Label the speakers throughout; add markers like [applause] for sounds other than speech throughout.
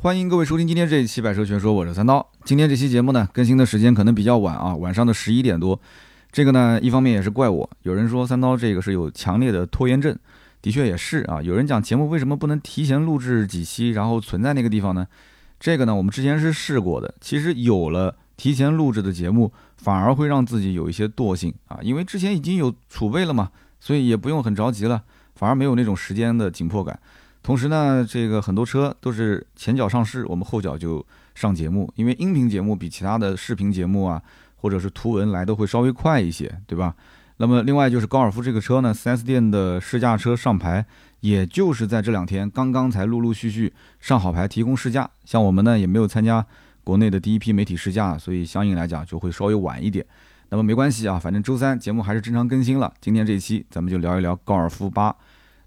Speaker 1: 欢迎各位收听今天这一期《百车全说》，我是三刀。今天这期节目呢，更新的时间可能比较晚啊，晚上的十一点多。这个呢，一方面也是怪我，有人说三刀这个是有强烈的拖延症，的确也是啊。有人讲节目为什么不能提前录制几期，然后存在那个地方呢？这个呢，我们之前是试过的。其实有了提前录制的节目，反而会让自己有一些惰性啊，因为之前已经有储备了嘛，所以也不用很着急了，反而没有那种时间的紧迫感。同时呢，这个很多车都是前脚上市，我们后脚就上节目，因为音频节目比其他的视频节目啊，或者是图文来的会稍微快一些，对吧？那么另外就是高尔夫这个车呢，4S 店的试驾车上牌，也就是在这两天刚刚才陆陆续续上好牌提供试驾，像我们呢也没有参加国内的第一批媒体试驾，所以相应来讲就会稍微晚一点。那么没关系啊，反正周三节目还是正常更新了。今天这一期咱们就聊一聊高尔夫八。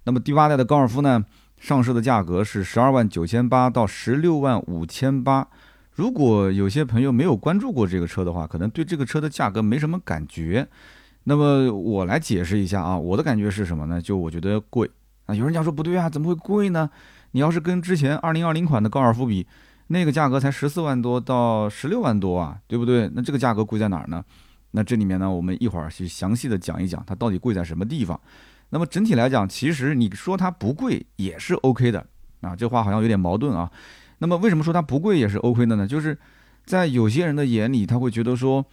Speaker 1: 那么第八代的高尔夫呢？上市的价格是十二万九千八到十六万五千八。如果有些朋友没有关注过这个车的话，可能对这个车的价格没什么感觉。那么我来解释一下啊，我的感觉是什么呢？就我觉得贵啊。有人讲说不对啊，怎么会贵呢？你要是跟之前二零二零款的高尔夫比，那个价格才十四万多到十六万多啊，对不对？那这个价格贵在哪儿呢？那这里面呢，我们一会儿去详细的讲一讲它到底贵在什么地方。那么整体来讲，其实你说它不贵也是 OK 的啊，这话好像有点矛盾啊。那么为什么说它不贵也是 OK 的呢？就是在有些人的眼里，他会觉得说，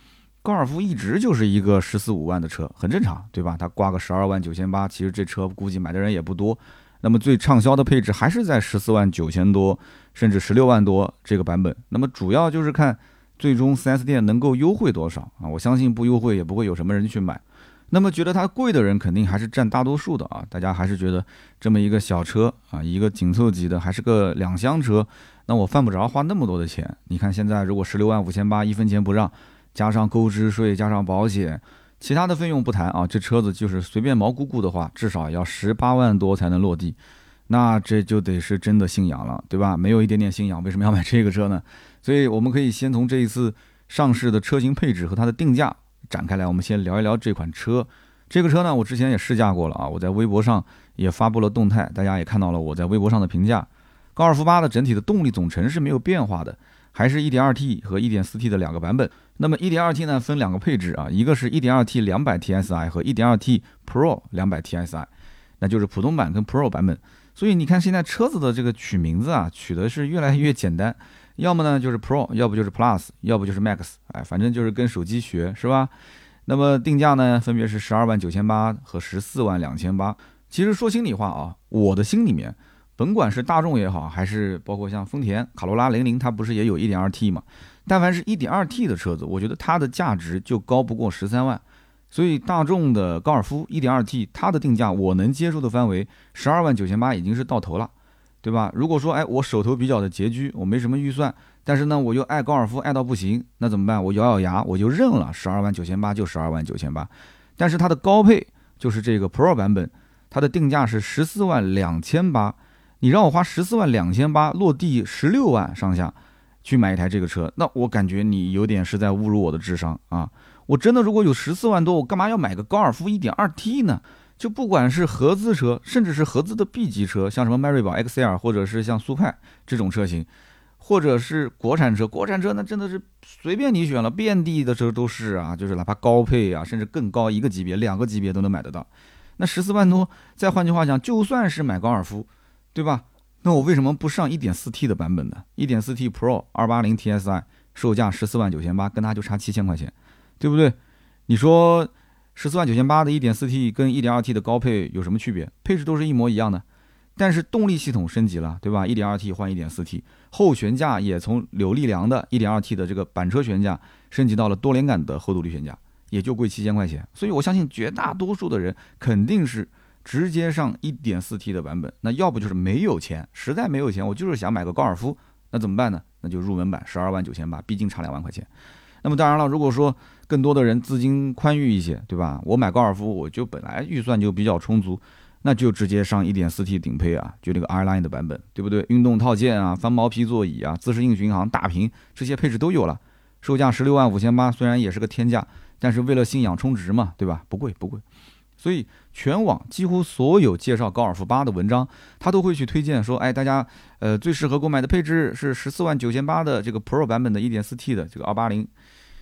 Speaker 1: 高尔夫一直就是一个十四五万的车，很正常，对吧？它挂个十二万九千八，其实这车估计买的人也不多。那么最畅销的配置还是在十四万九千多，甚至十六万多这个版本。那么主要就是看最终 4S 店能够优惠多少啊？我相信不优惠也不会有什么人去买。那么觉得它贵的人肯定还是占大多数的啊，大家还是觉得这么一个小车啊，一个紧凑级的，还是个两厢车，那我犯不着花那么多的钱。你看现在如果十六万五千八，一分钱不让，加上购置税，加上保险，其他的费用不谈啊，这车子就是随便毛估估的话，至少要十八万多才能落地，那这就得是真的信仰了，对吧？没有一点点信仰，为什么要买这个车呢？所以我们可以先从这一次上市的车型配置和它的定价。展开来，我们先聊一聊这款车。这个车呢，我之前也试驾过了啊，我在微博上也发布了动态，大家也看到了我在微博上的评价。高尔夫八的整体的动力总成是没有变化的，还是 1.2T 和 1.4T 的两个版本。那么 1.2T 呢，分两个配置啊，一个是 1.2T 200 TSI 和 1.2T Pro 200 TSI，那就是普通版跟 Pro 版本。所以你看现在车子的这个取名字啊，取的是越来越简单。要么呢就是 Pro，要不就是 Plus，要不就是 Max，哎，反正就是跟手机学，是吧？那么定价呢，分别是十二万九千八和十四万两千八。其实说心里话啊，我的心里面，甭管是大众也好，还是包括像丰田卡罗拉零零，它不是也有一点二 T 嘛？但凡是一点二 T 的车子，我觉得它的价值就高不过十三万。所以大众的高尔夫一点二 T，它的定价我能接受的范围，十二万九千八已经是到头了。对吧？如果说哎，我手头比较的拮据，我没什么预算，但是呢，我又爱高尔夫爱到不行，那怎么办？我咬咬牙，我就认了，十二万九千八就十二万九千八。但是它的高配就是这个 Pro 版本，它的定价是十四万两千八。你让我花十四万两千八落地十六万上下去买一台这个车，那我感觉你有点是在侮辱我的智商啊！我真的如果有十四万多，我干嘛要买个高尔夫一点二 T 呢？就不管是合资车，甚至是合资的 B 级车，像什么迈锐宝 XL，或者是像速派这种车型，或者是国产车，国产车那真的是随便你选了，遍地的车都是啊，就是哪怕高配啊，甚至更高一个级别、两个级别都能买得到。那十四万多，再换句话讲，就算是买高尔夫，对吧？那我为什么不上 1.4T 的版本呢？1.4T Pro 280 TSI 售价十四万九千八，跟它就差七千块钱，对不对？你说？十四万九千八的一点四 T 跟一点二 T 的高配有什么区别？配置都是一模一样的，但是动力系统升级了，对吧？一点二 T 换一点四 T，后悬架也从扭力梁的一点二 T 的这个板车悬架升级到了多连杆的后独立悬架，也就贵七千块钱。所以我相信绝大多数的人肯定是直接上一点四 T 的版本，那要不就是没有钱，实在没有钱，我就是想买个高尔夫，那怎么办呢？那就入门版十二万九千八，毕竟差两万块钱。那么当然了，如果说更多的人资金宽裕一些，对吧？我买高尔夫，我就本来预算就比较充足，那就直接上 1.4T 顶配啊，就这个 R-Line 的版本，对不对？运动套件啊，翻毛皮座椅啊，自适应巡航、大屏这些配置都有了，售价十六万五千八，虽然也是个天价，但是为了信仰充值嘛，对吧？不贵不贵。所以全网几乎所有介绍高尔夫八的文章，他都会去推荐说，哎，大家呃最适合购买的配置是十四万九千八的这个 Pro 版本的 1.4T 的这个280。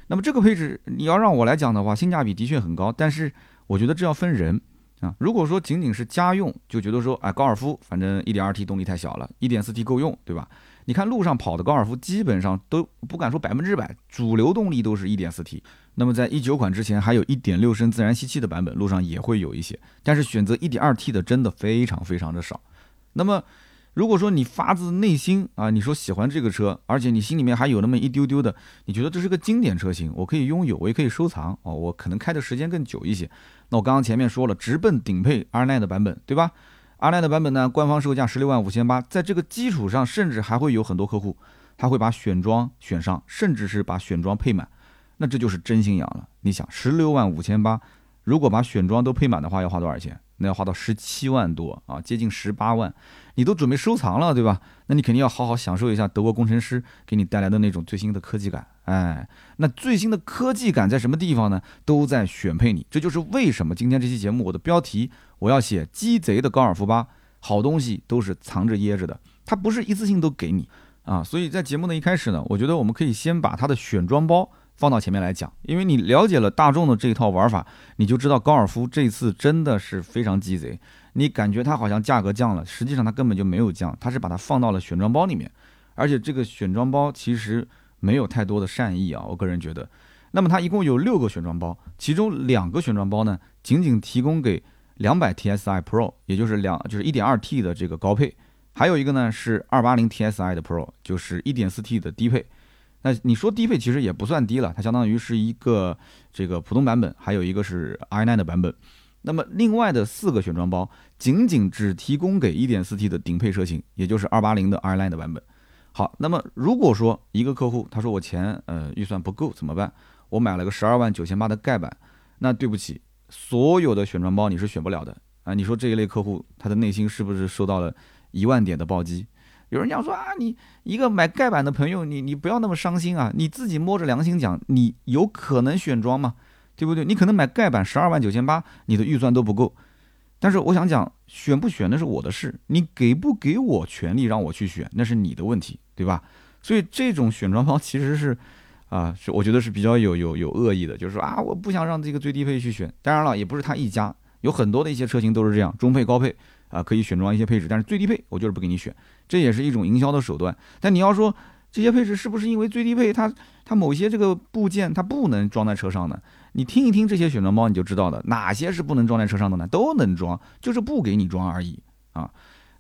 Speaker 1: 那么这个配置你要让我来讲的话，性价比的确很高，但是我觉得这要分人啊。如果说仅仅是家用，就觉得说，哎，高尔夫反正 1.2T 动力太小了，1.4T 够用，对吧？你看路上跑的高尔夫，基本上都不敢说百分之百，主流动力都是一点四 T。那么在一九款之前，还有一点六升自然吸气的版本，路上也会有一些，但是选择一点二 T 的真的非常非常的少。那么如果说你发自内心啊，你说喜欢这个车，而且你心里面还有那么一丢丢的，你觉得这是个经典车型，我可以拥有，我也可以收藏哦，我可能开的时间更久一些。那我刚刚前面说了，直奔顶配 R9 的版本，对吧？阿奈的版本呢，官方售价十六万五千八，在这个基础上，甚至还会有很多客户，他会把选装选上，甚至是把选装配满，那这就是真心养了。你想，十六万五千八，如果把选装都配满的话，要花多少钱？那要花到十七万多啊，接近十八万，你都准备收藏了，对吧？那你肯定要好好享受一下德国工程师给你带来的那种最新的科技感。哎，那最新的科技感在什么地方呢？都在选配里。这就是为什么今天这期节目我的标题我要写“鸡贼的高尔夫八”，好东西都是藏着掖着的，它不是一次性都给你啊。所以在节目的一开始呢，我觉得我们可以先把它的选装包。放到前面来讲，因为你了解了大众的这一套玩法，你就知道高尔夫这次真的是非常鸡贼。你感觉它好像价格降了，实际上它根本就没有降，它是把它放到了选装包里面，而且这个选装包其实没有太多的善意啊，我个人觉得。那么它一共有六个选装包，其中两个选装包呢，仅仅提供给两百 TSI Pro，也就是两就是一点二 T 的这个高配，还有一个呢是二八零 TSI 的 Pro，就是一点四 T 的低配。那你说低配其实也不算低了，它相当于是一个这个普通版本，还有一个是 i9 的版本。那么另外的四个选装包仅仅只提供给 1.4T 的顶配车型，也就是280的 i9 的版本。好，那么如果说一个客户他说我钱呃预算不够怎么办？我买了个十二万九千八的盖板，那对不起，所有的选装包你是选不了的啊！你说这一类客户他的内心是不是受到了一万点的暴击？有人讲说啊，你一个买盖板的朋友，你你不要那么伤心啊！你自己摸着良心讲，你有可能选装吗？对不对？你可能买盖板十二万九千八，你的预算都不够。但是我想讲，选不选那是我的事，你给不给我权利让我去选，那是你的问题，对吧？所以这种选装包 [laughs] 其实是啊，是我觉得是比较有有有恶意的，就是说啊，我不想让这个最低配去选。当然了，也不是他一家，有很多的一些车型都是这样，中配、高配。啊，可以选装一些配置，但是最低配我就是不给你选，这也是一种营销的手段。但你要说这些配置是不是因为最低配它它某些这个部件它不能装在车上呢？你听一听这些选装包你就知道了，哪些是不能装在车上的呢？都能装，就是不给你装而已啊。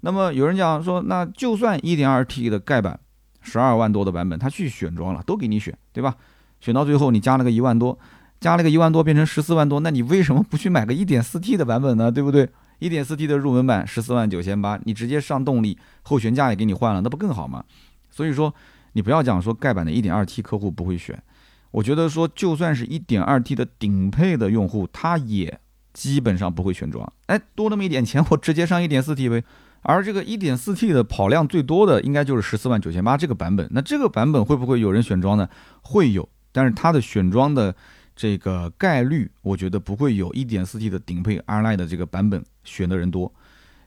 Speaker 1: 那么有人讲说，那就算 1.2T 的盖板，十二万多的版本，他去选装了，都给你选，对吧？选到最后你加了个一万多，加了个一万多变成十四万多，那你为什么不去买个 1.4T 的版本呢？对不对？一点四 T 的入门版十四万九千八，你直接上动力，后悬架也给你换了，那不更好吗？所以说，你不要讲说盖板的一点二 T 客户不会选，我觉得说就算是一点二 T 的顶配的用户，他也基本上不会选装。哎，多那么一点钱，我直接上一点四 T 呗。而这个一点四 T 的跑量最多的，应该就是十四万九千八这个版本。那这个版本会不会有人选装呢？会有，但是它的选装的。这个概率，我觉得不会有一点四 T 的顶配 R-Line 的这个版本选的人多，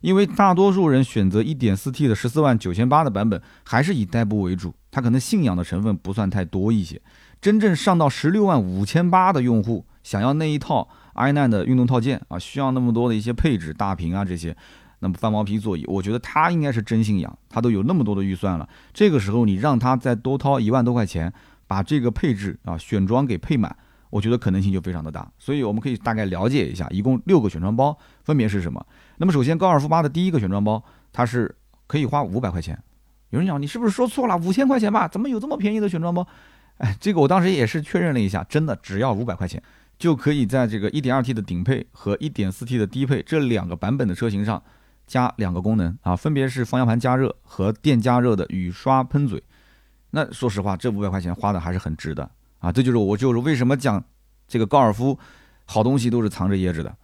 Speaker 1: 因为大多数人选择一点四 T 的十四万九千八的版本，还是以代步为主，他可能信仰的成分不算太多一些。真正上到16万五千八的用户，想要那一套 i9 的运动套件啊，需要那么多的一些配置，大屏啊这些，那么翻毛皮座椅，我觉得他应该是真信仰，他都有那么多的预算了，这个时候你让他再多掏一万多块钱，把这个配置啊选装给配满。我觉得可能性就非常的大，所以我们可以大概了解一下，一共六个选装包分别是什么。那么首先，高尔夫八的第一个选装包，它是可以花五百块钱。有人讲你是不是说错了？五千块钱吧？怎么有这么便宜的选装包？哎，这个我当时也是确认了一下，真的只要五百块钱，就可以在这个 1.2T 的顶配和 1.4T 的低配这两个版本的车型上加两个功能啊，分别是方向盘加热和电加热的雨刷喷嘴。那说实话，这五百块钱花的还是很值的。啊，这就是我就是为什么讲这个高尔夫好东西都是藏着掖着的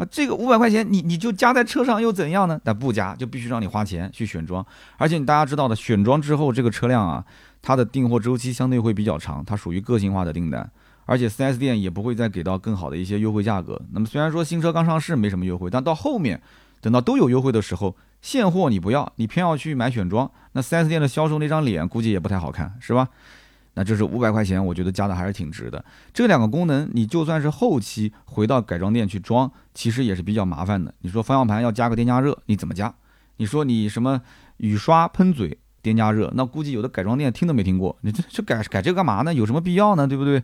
Speaker 1: 啊。这个五百块钱你你就加在车上又怎样呢？但不加就必须让你花钱去选装，而且你大家知道的，选装之后这个车辆啊，它的订货周期相对会比较长，它属于个性化的订单。而且 4S 店也不会再给到更好的一些优惠价格。那么虽然说新车刚上市没什么优惠，但到后面等到都有优惠的时候，现货你不要，你偏要去买选装，那 4S 店的销售那张脸估计也不太好看，是吧？那这是五百块钱，我觉得加的还是挺值的。这两个功能，你就算是后期回到改装店去装，其实也是比较麻烦的。你说方向盘要加个电加热，你怎么加？你说你什么雨刷喷嘴电加热，那估计有的改装店听都没听过。你这这改改这干嘛呢？有什么必要呢？对不对？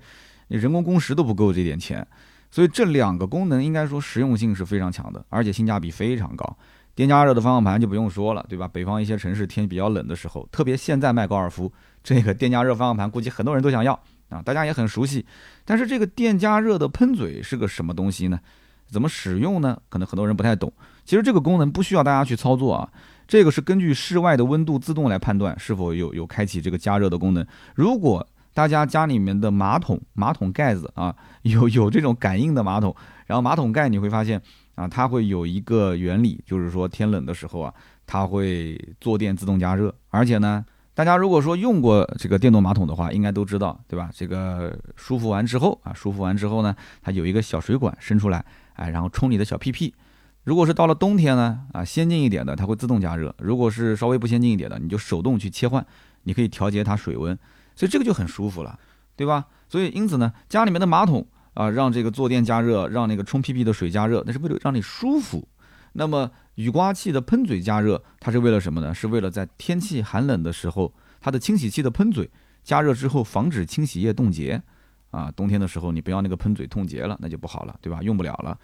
Speaker 1: 你人工工时都不够这点钱，所以这两个功能应该说实用性是非常强的，而且性价比非常高。电加热的方向盘就不用说了，对吧？北方一些城市天比较冷的时候，特别现在卖高尔夫，这个电加热方向盘估计很多人都想要啊，大家也很熟悉。但是这个电加热的喷嘴是个什么东西呢？怎么使用呢？可能很多人不太懂。其实这个功能不需要大家去操作啊，这个是根据室外的温度自动来判断是否有有开启这个加热的功能。如果大家家里面的马桶马桶盖子啊 [laughs] 有有这种感应的马桶，然后马桶盖你会发现。啊，它会有一个原理，就是说天冷的时候啊，它会坐垫自动加热。而且呢，大家如果说用过这个电动马桶的话，应该都知道，对吧？这个舒服完之后啊，舒服完之后呢，它有一个小水管伸出来，哎，然后冲你的小屁屁。如果是到了冬天呢，啊，先进一点的它会自动加热；如果是稍微不先进一点的，你就手动去切换，你可以调节它水温，所以这个就很舒服了，对吧？所以因此呢，家里面的马桶。啊，让这个坐垫加热，让那个冲屁屁的水加热，那是为了让你舒服。那么雨刮器的喷嘴加热，它是为了什么呢？是为了在天气寒冷的时候，它的清洗器的喷嘴加热之后，防止清洗液冻结。啊，冬天的时候你不要那个喷嘴冻结了，那就不好了，对吧？用不了了。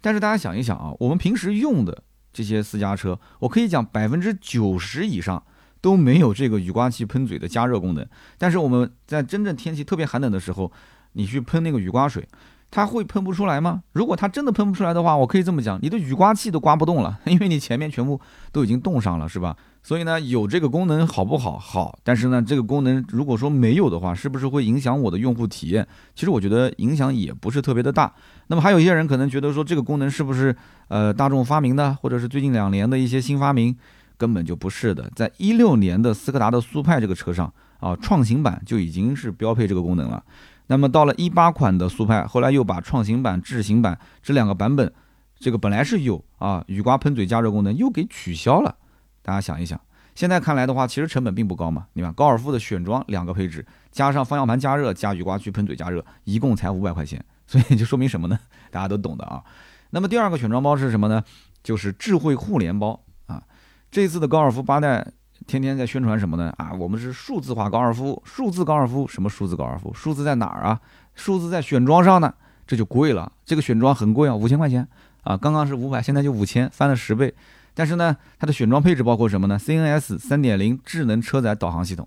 Speaker 1: 但是大家想一想啊，我们平时用的这些私家车，我可以讲百分之九十以上都没有这个雨刮器喷嘴的加热功能。但是我们在真正天气特别寒冷的时候，你去喷那个雨刮水，它会喷不出来吗？如果它真的喷不出来的话，我可以这么讲，你的雨刮器都刮不动了，[laughs] 因为你前面全部都已经冻上了，是吧？所以呢，有这个功能好不好？好，但是呢，这个功能如果说没有的话，是不是会影响我的用户体验？其实我觉得影响也不是特别的大。那么还有一些人可能觉得说，这个功能是不是呃大众发明的，或者是最近两年的一些新发明？根本就不是的，在一六年的斯柯达的速派这个车上啊，创新版就已经是标配这个功能了。那么到了一八款的速派，后来又把创新版、智行版这两个版本，这个本来是有啊雨刮喷嘴加热功能，又给取消了。大家想一想，现在看来的话，其实成本并不高嘛。你看高尔夫的选装两个配置，加上方向盘加热加雨刮区喷嘴加热，一共才五百块钱。[laughs] 所以就说明什么呢？[laughs] 大家都懂的啊。那么第二个选装包是什么呢？就是智慧互联包啊。这次的高尔夫八代。天天在宣传什么呢？啊，我们是数字化高尔夫，数字高尔夫，什么数字高尔夫？数字在哪儿啊？数字在选装上呢，这就贵了。这个选装很贵啊，五千块钱啊，刚刚是五百，现在就五千，翻了十倍。但是呢，它的选装配置包括什么呢？CNS 三点零智能车载导航系统。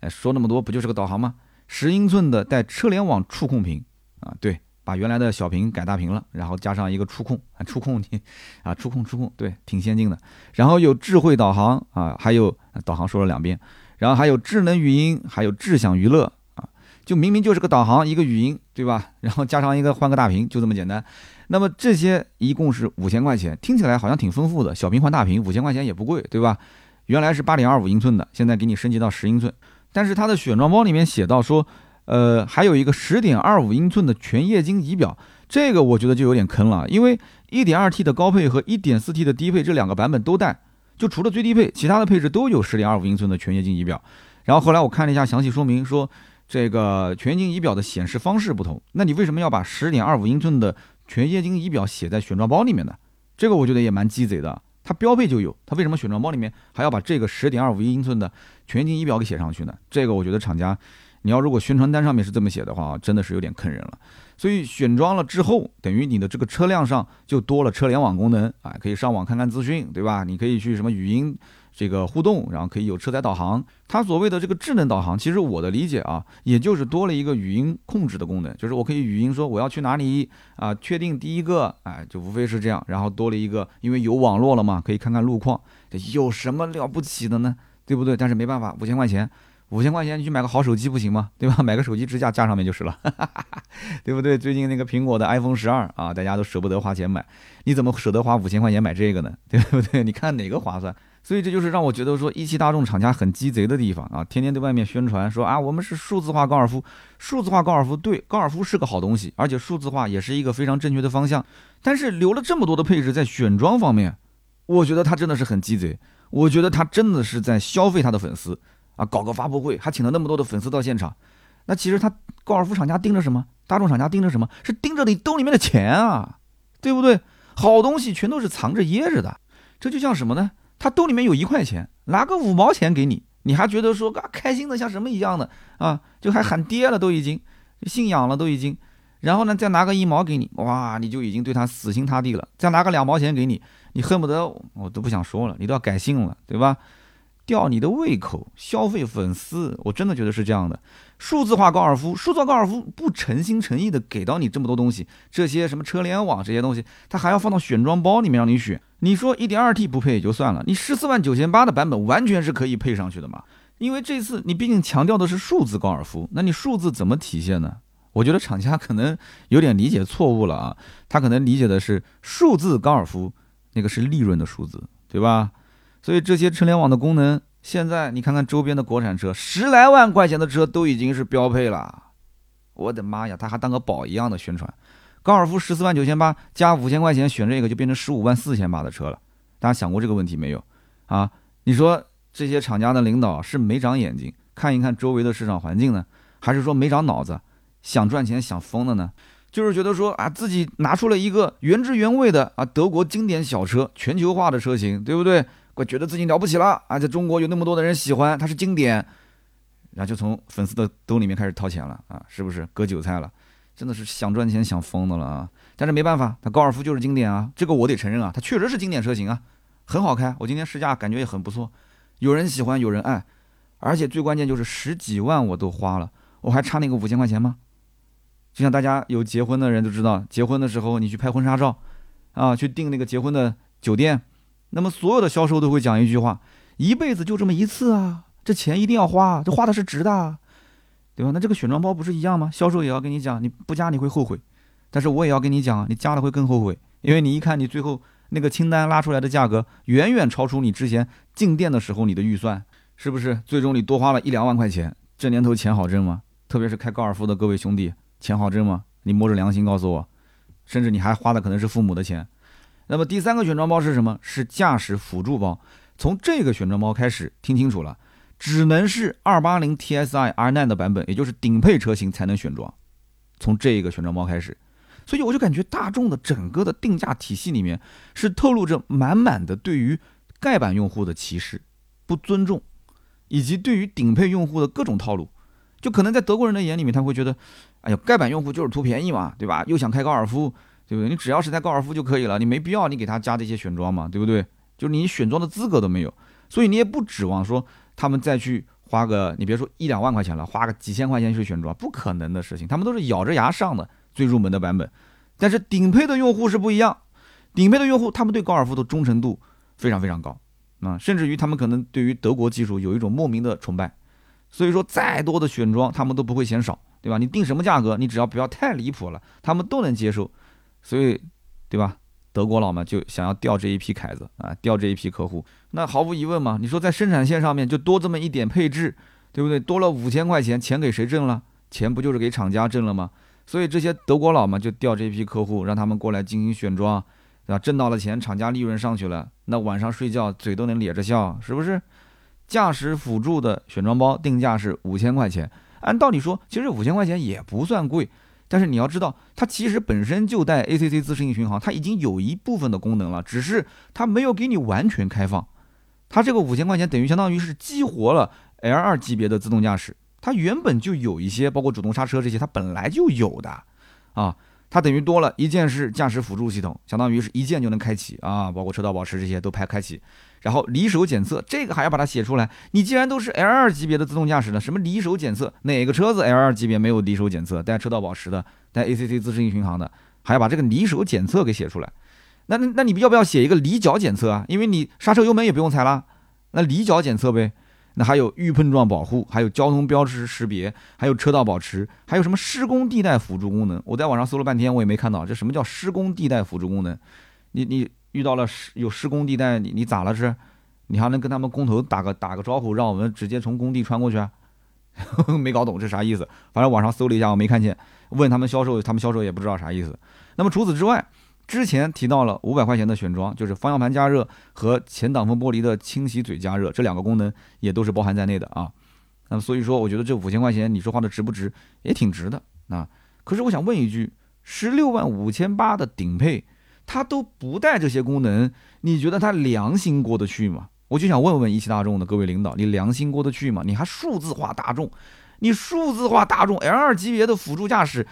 Speaker 1: 哎，说那么多不就是个导航吗？十英寸的带车联网触控屏啊，对。把原来的小屏改大屏了，然后加上一个触控啊，触控你啊，触控触控，对，挺先进的。然后有智慧导航啊，还有导航说了两遍，然后还有智能语音，还有智享娱乐啊，就明明就是个导航，一个语音，对吧？然后加上一个换个大屏，就这么简单。那么这些一共是五千块钱，听起来好像挺丰富的。小屏换大屏，五千块钱也不贵，对吧？原来是八点二五英寸的，现在给你升级到十英寸，但是它的选装包里面写到说。呃，还有一个十点二五英寸的全液晶仪表，这个我觉得就有点坑了，因为一点二 T 的高配和一点四 T 的低配这两个版本都带，就除了最低配，其他的配置都有十点二五英寸的全液晶仪表。然后后来我看了一下详细说明，说这个全液晶仪表的显示方式不同，那你为什么要把十点二五英寸的全液晶仪表写在选装包里面呢？这个我觉得也蛮鸡贼的，它标配就有，它为什么选装包里面还要把这个十点二五英寸的全液晶仪表给写上去呢？这个我觉得厂家。你要如果宣传单上面是这么写的话，真的是有点坑人了。所以选装了之后，等于你的这个车辆上就多了车联网功能啊，可以上网看看资讯，对吧？你可以去什么语音这个互动，然后可以有车载导航。它所谓的这个智能导航，其实我的理解啊，也就是多了一个语音控制的功能，就是我可以语音说我要去哪里啊，确定第一个，哎，就无非是这样。然后多了一个，因为有网络了嘛，可以看看路况，有什么了不起的呢？对不对？但是没办法，五千块钱。五千块钱你去买个好手机不行吗？对吧？[laughs] 买个手机支架架上面就是了，[laughs] 对不对？最近那个苹果的 iPhone 十二啊，大家都舍不得花钱买，你怎么舍得花五千块钱买这个呢？[laughs] 对不对？你看哪个划算？所以这就是让我觉得说一汽大众厂家很鸡贼的地方啊！天天对外面宣传说啊，我们是数字化高尔夫，数字化高尔夫对，高尔夫是个好东西，而且数字化也是一个非常正确的方向。但是留了这么多的配置在选装方面，我觉得他真的是很鸡贼。我觉得他真的是在消费他的粉丝啊，搞个发布会还请了那么多的粉丝到现场。那其实他高尔夫厂家盯着什么？大众厂家盯着什么？是盯着你兜里面的钱啊，对不对？好东西全都是藏着掖着的，这就像什么呢？他兜里面有一块钱，拿个五毛钱给你，你还觉得说啊开心的像什么一样的啊？就还喊爹了都已经，信仰了都已经。然后呢，再拿个一毛给你，哇，你就已经对他死心塌地了。再拿个两毛钱给你，你恨不得我都不想说了，你都要改姓了，对吧？吊你的胃口，消费粉丝，我真的觉得是这样的。数字化高尔夫，数字高尔夫不诚心诚意的给到你这么多东西，这些什么车联网这些东西，它还要放到选装包里面让你选。你说一点二 T 不配也就算了，你十四万九千八的版本完全是可以配上去的嘛？因为这次你毕竟强调的是数字高尔夫，那你数字怎么体现呢？我觉得厂家可能有点理解错误了啊，他可能理解的是数字高尔夫那个是利润的数字，对吧？所以这些车联网的功能。现在你看看周边的国产车，十来万块钱的车都已经是标配了。我的妈呀，他还当个宝一样的宣传。高尔夫十四万九千八加五千块钱选这个，就变成十五万四千八的车了。大家想过这个问题没有？啊，你说这些厂家的领导是没长眼睛看一看周围的市场环境呢，还是说没长脑子想赚钱想疯了呢？就是觉得说啊，自己拿出了一个原汁原味的啊德国经典小车，全球化的车型，对不对？会觉得自己了不起了啊！在中国有那么多的人喜欢，它是经典，然后就从粉丝的兜里面开始掏钱了啊！是不是割韭菜了？真的是想赚钱想疯的了啊！但是没办法，它高尔夫就是经典啊，这个我得承认啊，它确实是经典车型啊，很好开。我今天试驾感觉也很不错，有人喜欢，有人爱，而且最关键就是十几万我都花了，我还差那个五千块钱吗？就像大家有结婚的人都知道，结婚的时候你去拍婚纱照啊，去订那个结婚的酒店。那么所有的销售都会讲一句话：一辈子就这么一次啊，这钱一定要花，这花的是值的，对吧？那这个选装包不是一样吗？销售也要跟你讲，你不加你会后悔，但是我也要跟你讲，你加了会更后悔，因为你一看你最后那个清单拉出来的价格远远超出你之前进店的时候你的预算，是不是？最终你多花了一两万块钱，这年头钱好挣吗？特别是开高尔夫的各位兄弟，钱好挣吗？你摸着良心告诉我，甚至你还花的可能是父母的钱。那么第三个选装包是什么？是驾驶辅助包。从这个选装包开始，听清楚了，只能是二八零 TSI R9 的版本，也就是顶配车型才能选装。从这个选装包开始，所以我就感觉大众的整个的定价体系里面是透露着满满的对于盖板用户的歧视、不尊重，以及对于顶配用户的各种套路。就可能在德国人的眼里面，他会觉得，哎呀，盖板用户就是图便宜嘛，对吧？又想开高尔夫。对不对？你只要是台高尔夫就可以了，你没必要你给他加这些选装嘛，对不对？就是你选装的资格都没有，所以你也不指望说他们再去花个，你别说一两万块钱了，花个几千块钱去选装，不可能的事情。他们都是咬着牙上的最入门的版本，但是顶配的用户是不一样，顶配的用户他们对高尔夫的忠诚度非常非常高啊，甚至于他们可能对于德国技术有一种莫名的崇拜，所以说再多的选装他们都不会嫌少，对吧？你定什么价格，你只要不要太离谱了，他们都能接受。所以，对吧？德国佬嘛，就想要钓这一批凯子啊，钓这一批客户。那毫无疑问嘛，你说在生产线上面就多这么一点配置，对不对？多了五千块钱，钱给谁挣了？钱不就是给厂家挣了吗？所以这些德国佬嘛，就钓这一批客户，让他们过来进行选装，对吧？挣到了钱，厂家利润上去了，那晚上睡觉嘴都能咧着笑，是不是？驾驶辅助的选装包定价是五千块钱，按道理说，其实五千块钱也不算贵。但是你要知道，它其实本身就带 ACC 自适应巡航，它已经有一部分的功能了，只是它没有给你完全开放。它这个五千块钱等于相当于是激活了 L2 级别的自动驾驶，它原本就有一些，包括主动刹车这些，它本来就有的，啊。它等于多了一键式驾驶辅助系统，相当于是一键就能开启啊，包括车道保持这些都拍开启。然后离手检测这个还要把它写出来，你既然都是 L2 级别的自动驾驶的，什么离手检测？哪个车子 L2 级别没有离手检测？带车道保持的，带 ACC 自适应巡航的，还要把这个离手检测给写出来？那那那你要不要写一个离脚检测啊？因为你刹车油门也不用踩了，那离脚检测呗。那还有预碰撞保护，还有交通标志识别，还有车道保持，还有什么施工地带辅助功能？我在网上搜了半天，我也没看到这什么叫施工地带辅助功能。你你遇到了施有施工地带，你你咋了是？你还能跟他们工头打个打个招呼，让我们直接从工地穿过去啊？[laughs] 没搞懂这啥意思，反正网上搜了一下，我没看见。问他们销售，他们销售也不知道啥意思。那么除此之外，之前提到了五百块钱的选装，就是方向盘加热和前挡风玻璃的清洗嘴加热这两个功能也都是包含在内的啊。那么所以说，我觉得这五千块钱你说花的值不值？也挺值的啊。可是我想问一句，十六万五千八的顶配，它都不带这些功能，你觉得它良心过得去吗？我就想问问一汽大众的各位领导，你良心过得去吗？你还数字化大众，你数字化大众 L2 级别的辅助驾驶，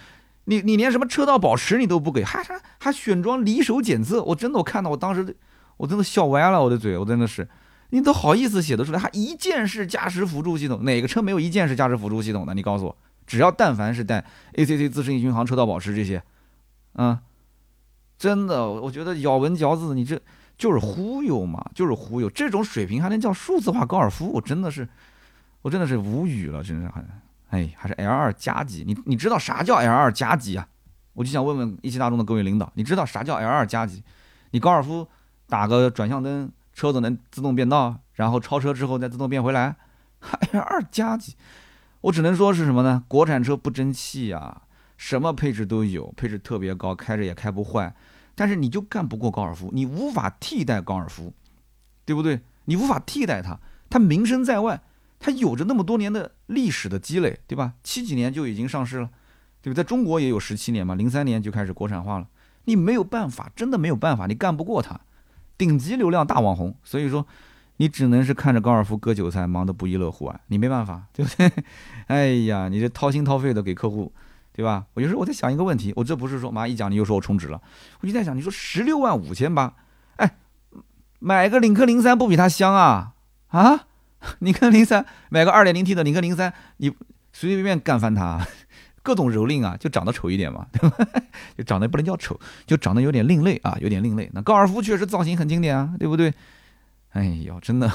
Speaker 1: 你你连什么车道保持你都不给，还还还选装离手检测，我真的我看到我当时我真的笑歪了我的嘴，我真的是，你都好意思写得出来？还一键式驾驶辅助系统，哪个车没有一键式驾驶辅助系统的？你告诉我，只要但凡是带 ACC 自适应巡航、车道保持这些，嗯，真的，我觉得咬文嚼字，你这。就是忽悠嘛，就是忽悠，这种水平还能叫数字化高尔夫？我真的是，我真的是无语了，真是很，哎，还是 L 二加级？你你知道啥叫 L 二加级啊？我就想问问一汽大众的各位领导，你知道啥叫 L 二加级？你高尔夫打个转向灯，车子能自动变道，然后超车之后再自动变回来？[laughs] L 二加级，我只能说是什么呢？国产车不争气呀，什么配置都有，配置特别高，开着也开不坏。但是你就干不过高尔夫，你无法替代高尔夫，对不对？你无法替代它，它名声在外，它有着那么多年的历史的积累，对吧？七几年就已经上市了，对不？在中国也有十七年嘛，零三年就开始国产化了，你没有办法，真的没有办法，你干不过它，顶级流量大网红，所以说你只能是看着高尔夫割韭菜，忙得不亦乐乎啊，你没办法，对不对？[laughs] 哎呀，你这掏心掏肺的给客户。对吧？我有时候我在想一个问题，我这不是说妈一讲你又说我充值了，我就在想，你说十六万五千八，哎，买个领克零三不比它香啊？啊，[laughs] 领克零三买个二点零 T 的领克零三，你随随便便干翻它，[laughs] 各种蹂躏啊，就长得丑一点嘛，[laughs] 对吧？就长得不能叫丑，就长得有点另类啊，有点另类。那高尔夫确实造型很经典啊，对不对？哎呦，真的，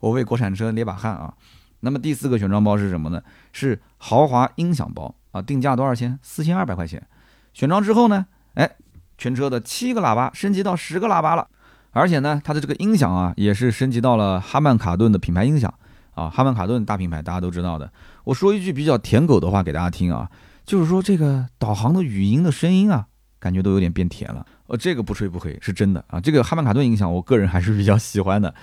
Speaker 1: 我为国产车捏把汗啊。那么第四个选装包是什么呢？是豪华音响包。啊，定价多少钱？四千二百块钱。选装之后呢，哎，全车的七个喇叭升级到十个喇叭了，而且呢，它的这个音响啊，也是升级到了哈曼卡顿的品牌音响啊。哈曼卡顿大品牌，大家都知道的。我说一句比较舔狗的话给大家听啊，就是说这个导航的语音的声音啊，感觉都有点变甜了。呃，这个不吹不黑，是真的啊。这个哈曼卡顿音响，我个人还是比较喜欢的，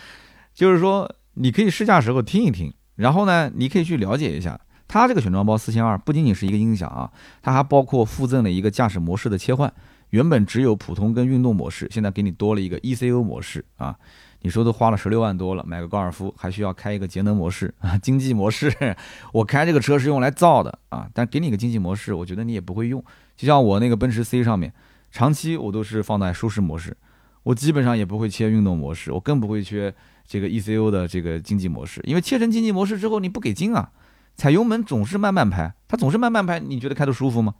Speaker 1: 就是说你可以试驾时候听一听，然后呢，你可以去了解一下。它这个选装包四千二，不仅仅是一个音响啊，它还包括附赠了一个驾驶模式的切换。原本只有普通跟运动模式，现在给你多了一个 ECO 模式啊。你说都花了十六万多了，买个高尔夫还需要开一个节能模式啊，[laughs] 经济模式。[laughs] 我开这个车是用来造的啊，但给你个经济模式，我觉得你也不会用。就像我那个奔驰 C 上面，长期我都是放在舒适模式，我基本上也不会切运动模式，我更不会切这个 ECO 的这个经济模式，因为切成经济模式之后你不给劲啊。踩油门总是慢慢拍，它总是慢慢拍，你觉得开得舒服吗？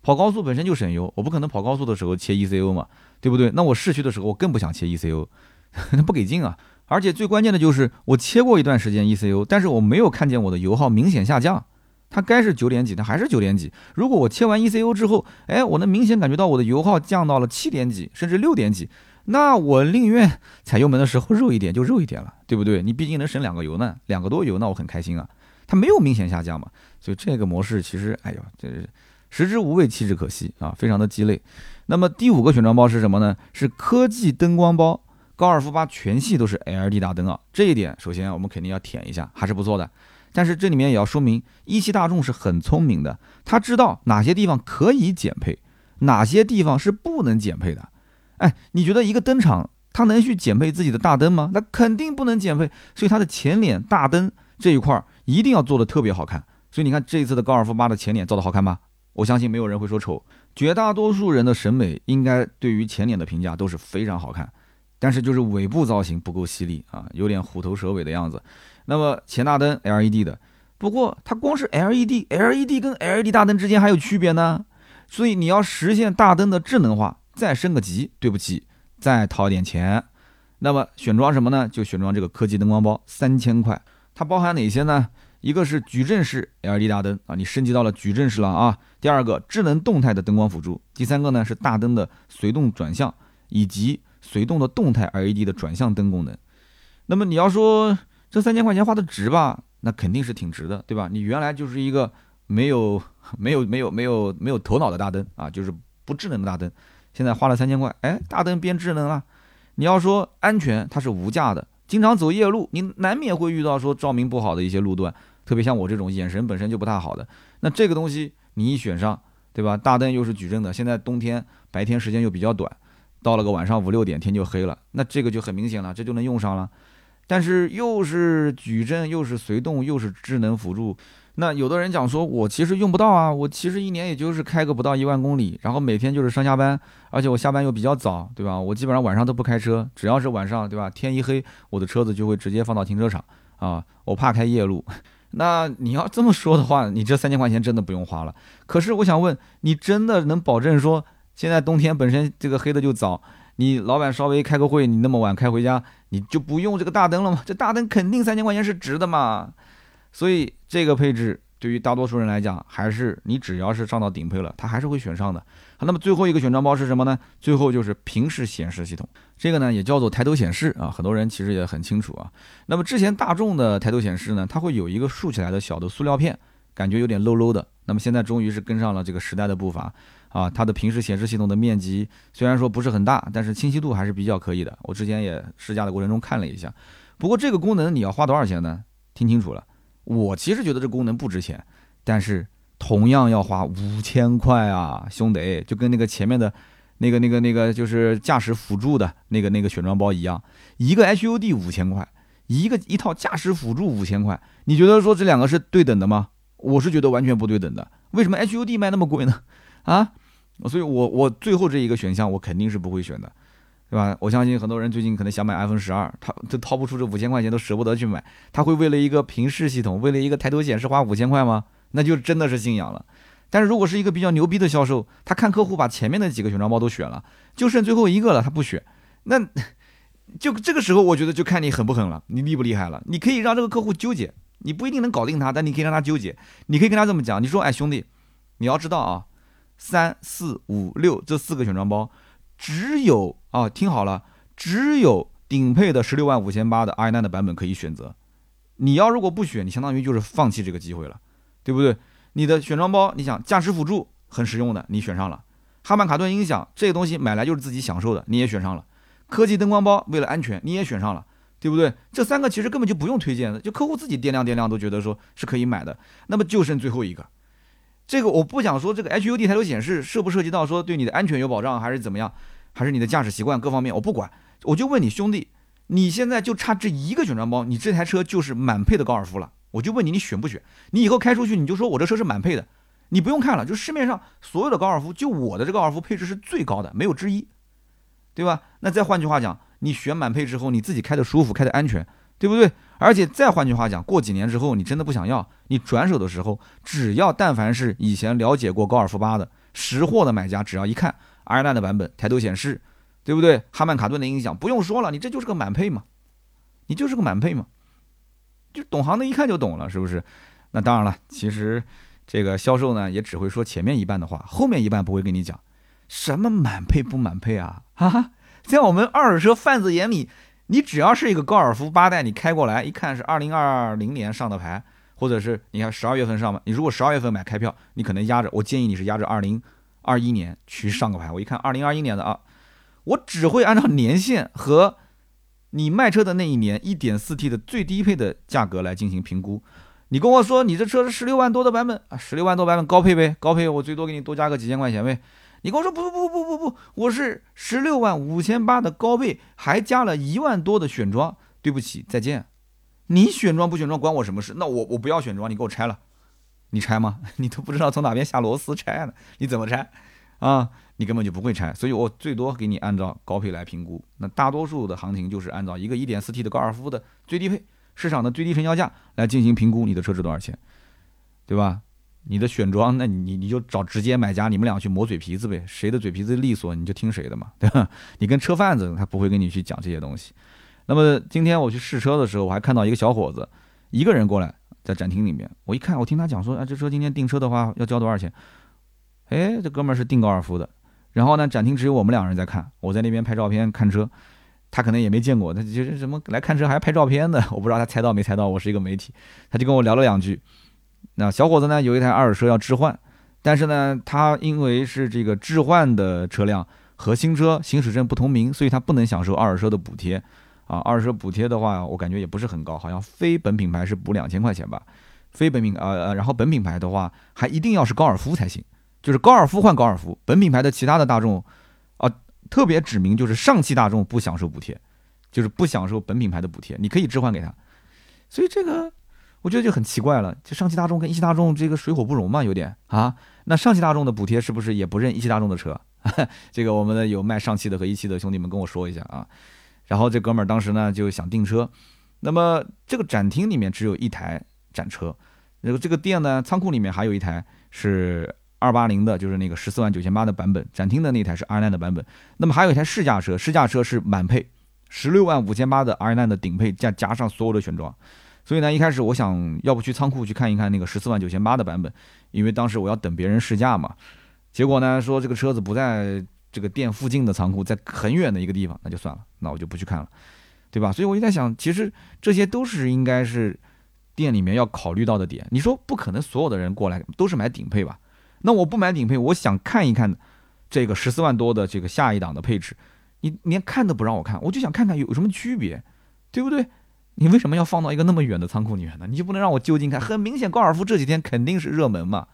Speaker 1: 跑高速本身就省油，我不可能跑高速的时候切 ECO 嘛，对不对？那我市区的时候我更不想切 ECO，[laughs] 那不给劲啊！而且最关键的就是我切过一段时间 ECO，但是我没有看见我的油耗明显下降，它该是九点几，它还是九点几。如果我切完 ECO 之后，哎，我能明显感觉到我的油耗降到了七点几，甚至六点几，那我宁愿踩油门的时候肉一点就肉一点了，对不对？你毕竟能省两个油呢，两个多油，那我很开心啊。它没有明显下降嘛，所以这个模式其实，哎呦，这是食之无味，弃之可惜啊，非常的鸡肋。那么第五个选装包是什么呢？是科技灯光包，高尔夫八全系都是 LED 大灯啊，这一点首先我们肯定要舔一下，还是不错的。但是这里面也要说明，一汽大众是很聪明的，他知道哪些地方可以减配，哪些地方是不能减配的。哎，你觉得一个灯厂它能去减配自己的大灯吗？那肯定不能减配，所以它的前脸大灯这一块儿。一定要做的特别好看，所以你看这一次的高尔夫八的前脸造的好看吗？我相信没有人会说丑，绝大多数人的审美应该对于前脸的评价都是非常好看，但是就是尾部造型不够犀利啊，有点虎头蛇尾的样子。那么前大灯 LED 的，不过它光是 LED，LED 跟 LED 大灯之间还有区别呢，所以你要实现大灯的智能化，再升个级，对不起，再掏点钱。那么选装什么呢？就选装这个科技灯光包，三千块。它包含哪些呢？一个是矩阵式 LED 大灯啊，你升级到了矩阵式了啊。第二个，智能动态的灯光辅助。第三个呢是大灯的随动转向以及随动的动态 LED 的转向灯功能。那么你要说这三千块钱花的值吧，那肯定是挺值的，对吧？你原来就是一个没有没有没有没有没有头脑的大灯啊，就是不智能的大灯，现在花了三千块，哎，大灯变智能了。你要说安全，它是无价的。经常走夜路，你难免会遇到说照明不好的一些路段，特别像我这种眼神本身就不太好的，那这个东西你一选上，对吧？大灯又是矩阵的，现在冬天白天时间又比较短，到了个晚上五六点天就黑了，那这个就很明显了，这就能用上了。但是又是矩阵，又是随动，又是智能辅助。那有的人讲说，我其实用不到啊，我其实一年也就是开个不到一万公里，然后每天就是上下班，而且我下班又比较早，对吧？我基本上晚上都不开车，只要是晚上，对吧？天一黑，我的车子就会直接放到停车场啊，我怕开夜路。[laughs] 那你要这么说的话，你这三千块钱真的不用花了。可是我想问，你真的能保证说，现在冬天本身这个黑的就早，你老板稍微开个会，你那么晚开回家，你就不用这个大灯了吗？这大灯肯定三千块钱是值的嘛？所以这个配置对于大多数人来讲，还是你只要是上到顶配了，他还是会选上的。那么最后一个选装包是什么呢？最后就是平视显示系统，这个呢也叫做抬头显示啊，很多人其实也很清楚啊。那么之前大众的抬头显示呢，它会有一个竖起来的小的塑料片，感觉有点 low low 的。那么现在终于是跟上了这个时代的步伐啊，它的平视显示系统的面积虽然说不是很大，但是清晰度还是比较可以的。我之前也试驾的过程中看了一下，不过这个功能你要花多少钱呢？听清楚了。我其实觉得这功能不值钱，但是同样要花五千块啊，兄弟，就跟那个前面的，那个那个那个就是驾驶辅助的那个那个选装包一样，一个 HUD 五千块，一个一套驾驶辅助五千块，你觉得说这两个是对等的吗？我是觉得完全不对等的。为什么 HUD 卖那么贵呢？[laughs] 啊，所以我我最后这一个选项我肯定是不会选的。对吧？我相信很多人最近可能想买 iPhone 十二，他都掏不出这五千块钱，都舍不得去买。他会为了一个平视系统，为了一个抬头显示花五千块吗？那就真的是信仰了。但是如果是一个比较牛逼的销售，他看客户把前面的几个选装包都选了，就剩最后一个了，他不选，那就这个时候我觉得就看你狠不狠了，你厉不厉害了。你可以让这个客户纠结，你不一定能搞定他，但你可以让他纠结。你可以跟他这么讲，你说，哎兄弟，你要知道啊，三四五六这四个选装包。只有啊，听好了，只有顶配的十六万五千八的 i9 的版本可以选择。你要如果不选，你相当于就是放弃这个机会了，对不对？你的选装包，你想驾驶辅助很实用的，你选上了；哈曼卡顿音响这个东西买来就是自己享受的，你也选上了；科技灯光包为了安全，你也选上了，对不对？这三个其实根本就不用推荐的，就客户自己掂量掂量都觉得说是可以买的。那么就剩最后一个。这个我不想说，这个 HUD 抬头显示涉不涉及到说对你的安全有保障，还是怎么样，还是你的驾驶习惯各方面，我不管，我就问你兄弟，你现在就差这一个选装包，你这台车就是满配的高尔夫了。我就问你，你选不选？你以后开出去你就说我这车是满配的，你不用看了，就市面上所有的高尔夫，就我的这个高尔夫配置是最高的，没有之一，对吧？那再换句话讲，你选满配之后，你自己开的舒服，开的安全，对不对？而且再换句话讲，过几年之后，你真的不想要，你转手的时候，只要但凡是以前了解过高尔夫八的识货的买家，只要一看 i9 的版本，抬头显示，对不对？哈曼卡顿的音响，不用说了，你这就是个满配嘛，你就是个满配嘛，就懂行的一看就懂了，是不是？那当然了，其实这个销售呢，也只会说前面一半的话，后面一半不会跟你讲什么满配不满配啊，哈哈，在我们二手车贩子眼里。你只要是一个高尔夫八代，你开过来一看是二零二零年上的牌，或者是你看十二月份上嘛，你如果十二月份买开票，你可能压着，我建议你是压着二零二一年去上个牌。我一看二零二一年的啊，我只会按照年限和你卖车的那一年一点四 T 的最低配的价格来进行评估。你跟我说你这车是十六万多的版本啊，十六万多版本高配呗，高配我最多给你多加个几千块钱呗。你跟我说不不不不不不，我是十六万五千八的高配，还加了一万多的选装。对不起，再见。你选装不选装关我什么事？那我我不要选装，你给我拆了。你拆吗？[laughs] 你都不知道从哪边下螺丝拆呢？你怎么拆？啊，你根本就不会拆。所以我最多给你按照高配来评估。那大多数的行情就是按照一个一点四 T 的高尔夫的最低配市场的最低成交价来进行评估，你的车值多少钱，对吧？你的选装，那你你就找直接买家，你们俩去磨嘴皮子呗，谁的嘴皮子利索，你就听谁的嘛，[laughs] 对吧？你跟车贩子他不会跟你去讲这些东西。那么今天我去试车的时候，我还看到一个小伙子，一个人过来在展厅里面，我一看，我听他讲说，啊，这车今天订车的话要交多少钱？哎，这哥们儿是订高尔夫的，然后呢，展厅只有我们两人在看，我在那边拍照片看车。他可能也没见过，他就是什么来看车还拍照片的，[laughs] 我不知道他猜到没猜到，我是一个媒体，他就跟我聊了两句。那小伙子呢，有一台二手车要置换，但是呢，他因为是这个置换的车辆和新车行驶证不同名，所以他不能享受二手车的补贴啊。二手车补贴的话，我感觉也不是很高，好像非本品牌是补两千块钱吧。非本品呃呃，然后本品牌的话，还一定要是高尔夫才行，就是高尔夫换高尔夫。本品牌的其他的大众，啊，特别指明就是上汽大众不享受补贴，就是不享受本品牌的补贴，你可以置换给他。所以这个我觉得就很奇怪了，就上汽大众跟一汽大众这个水火不容嘛，有点啊。那上汽大众的补贴是不是也不认一汽大众的车？[laughs] 这个我们的有卖上汽的和一汽的兄弟们跟我说一下啊。然后这哥们儿当时呢就想订车，那么这个展厅里面只有一台。展车，然后这个店呢，仓库里面还有一台是二八零的，就是那个十四万九千八的版本。展厅的那台是 R9 的版本。那么还有一台试驾车，试驾车是满配，十六万五千八的 R9 的顶配，加加上所有的选装。所以呢，一开始我想要不去仓库去看一看那个十四万九千八的版本，因为当时我要等别人试驾嘛。结果呢，说这个车子不在这个店附近的仓库，在很远的一个地方，那就算了，那我就不去看了，对吧？所以我就在想，其实这些都是应该是。店里面要考虑到的点，你说不可能所有的人过来都是买顶配吧？那我不买顶配，我想看一看这个十四万多的这个下一档的配置，你连看都不让我看，我就想看看有什么区别，对不对？你为什么要放到一个那么远的仓库里面呢？你就不能让我就近看？很明显，高尔夫这几天肯定是热门嘛，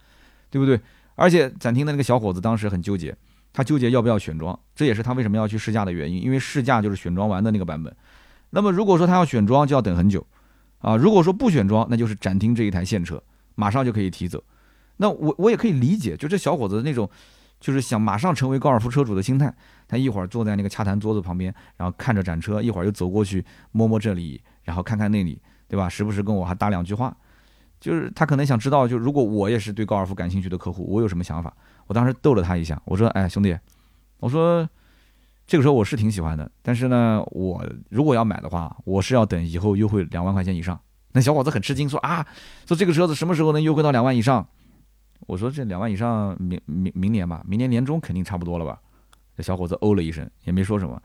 Speaker 1: 对不对？而且展厅的那个小伙子当时很纠结，他纠结要不要选装，这也是他为什么要去试驾的原因，因为试驾就是选装完的那个版本。那么如果说他要选装，就要等很久。啊，如果说不选装，那就是展厅这一台现车，马上就可以提走。那我我也可以理解，就这小伙子的那种，就是想马上成为高尔夫车主的心态。他一会儿坐在那个洽谈桌子旁边，然后看着展车，一会儿又走过去摸摸这里，然后看看那里，对吧？时不时跟我还搭两句话。就是他可能想知道，就如果我也是对高尔夫感兴趣的客户，我有什么想法？我当时逗了他一下，我说：“哎，兄弟，我说。”这个车我是挺喜欢的，但是呢，我如果要买的话，我是要等以后优惠两万块钱以上。那小伙子很吃惊，说啊，说这个车子什么时候能优惠到两万以上？我说这两万以上，明明明年吧，明年年中肯定差不多了吧？那小伙子哦了一声，也没说什么。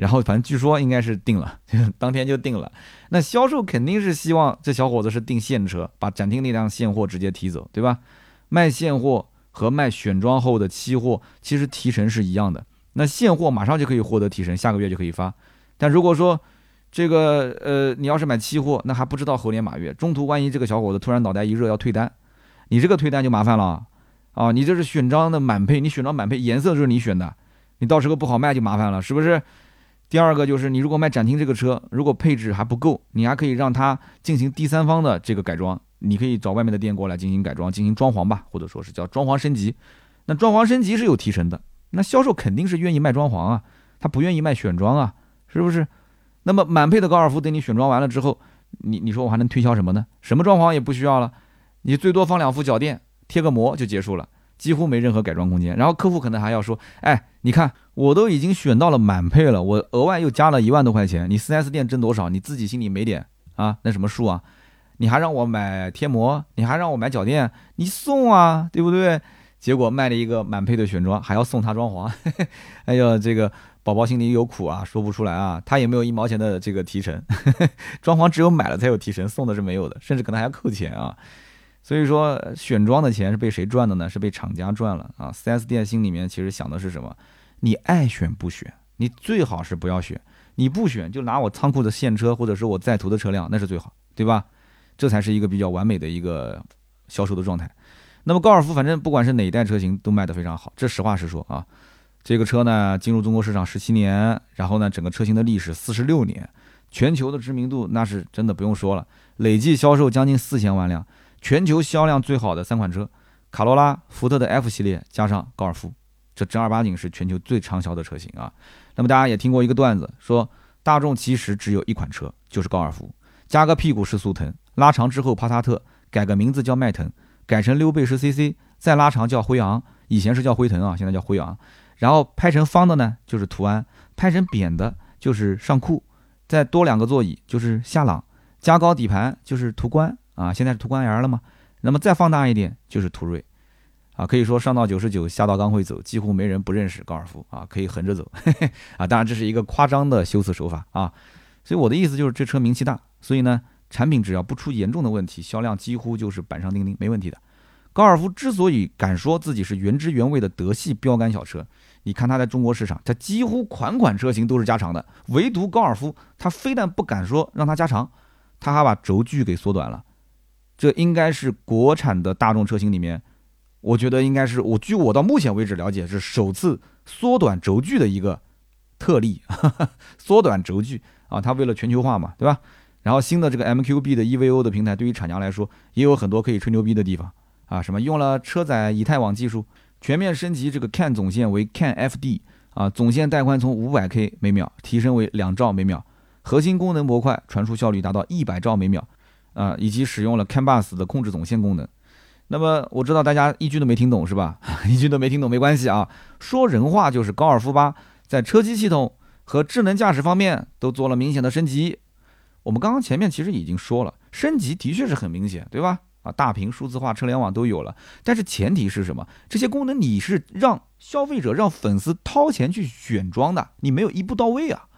Speaker 1: 然后反正据说应该是定了，[laughs] 当天就定了。那销售肯定是希望这小伙子是订现车，把展厅那辆现货直接提走，对吧？卖现货和卖选装后的期货其实提成是一样的。那现货马上就可以获得提成，下个月就可以发。但如果说这个呃，你要是买期货，那还不知道猴年马月，中途万一这个小伙子突然脑袋一热要退单，你这个退单就麻烦了啊！你这是选装的满配，你选装满配颜色就是你选的，你到时候不好卖就麻烦了，是不是？第二个就是你如果卖展厅这个车，如果配置还不够，你还可以让他进行第三方的这个改装，你可以找外面的店过来进行改装，进行装潢吧，或者说是叫装潢升级。那装潢升级是有提成的。那销售肯定是愿意卖装潢啊，他不愿意卖选装啊，是不是？那么满配的高尔夫等你选装完了之后，你你说我还能推销什么呢？什么装潢也不需要了，你最多放两副脚垫，贴个膜就结束了，几乎没任何改装空间。然后客户可能还要说，哎，你看我都已经选到了满配了，我额外又加了一万多块钱，你 4S 店挣多少？你自己心里没点啊？那什么数啊？你还让我买贴膜，你还让我买脚垫，你送啊，对不对？结果卖了一个满配的选装，还要送他装潢，[laughs] 哎呦，这个宝宝心里有苦啊，说不出来啊，他也没有一毛钱的这个提成，[laughs] 装潢只有买了才有提成，送的是没有的，甚至可能还要扣钱啊。所以说选装的钱是被谁赚的呢？是被厂家赚了啊。4S 店心里面其实想的是什么？你爱选不选？你最好是不要选，你不选就拿我仓库的现车或者是我在途的车辆，那是最好，对吧？这才是一个比较完美的一个销售的状态。那么高尔夫反正不管是哪一代车型都卖得非常好，这实话实说啊。这个车呢进入中国市场十七年，然后呢整个车型的历史四十六年，全球的知名度那是真的不用说了，累计销售将近四千万辆，全球销量最好的三款车，卡罗拉、福特的 F 系列加上高尔夫，这正儿八经是全球最畅销的车型啊。那么大家也听过一个段子，说大众其实只有一款车，就是高尔夫，加个屁股是速腾，拉长之后帕萨特，改个名字叫迈腾。改成溜背式 CC，再拉长叫辉昂，以前是叫辉腾啊，现在叫辉昂。然后拍成方的呢，就是途安；拍成扁的，就是尚酷；再多两个座椅，就是夏朗；加高底盘，就是途观啊，现在是途观 L 了嘛。那么再放大一点，就是途锐。啊，可以说上到九十九，下到刚会走，几乎没人不认识高尔夫啊，可以横着走 [laughs] 嘿嘿啊。当然这是一个夸张的修辞手法啊。所以我的意思就是这车名气大，所以呢，产品只要不出严重的问题，销量几乎就是板上钉钉，没问题的。高尔夫之所以敢说自己是原汁原味的德系标杆小车，你看它在中国市场，它几乎款款车型都是加长的，唯独高尔夫，它非但不敢说让它加长，它还把轴距给缩短了。这应该是国产的大众车型里面。我觉得应该是我据我到目前为止了解是首次缩短轴距的一个特例，[laughs] 缩短轴距啊，它为了全球化嘛，对吧？然后新的这个 MQB 的 EVO 的平台，对于厂家来说也有很多可以吹牛逼的地方啊，什么用了车载以太网技术，全面升级这个 CAN 总线为 CAN FD 啊，总线带宽从五百 K 每秒提升为两兆每秒，核心功能模块传输效率达到一百兆每秒啊，以及使用了 CAN BUS 的控制总线功能。那么我知道大家一句都没听懂是吧？[laughs] 一句都没听懂没关系啊。说人话就是高尔夫八在车机系统和智能驾驶方面都做了明显的升级。我们刚刚前面其实已经说了，升级的确是很明显，对吧？啊，大屏、数字化、车联网都有了。但是前提是什么？这些功能你是让消费者、让粉丝掏钱去选装的，你没有一步到位啊，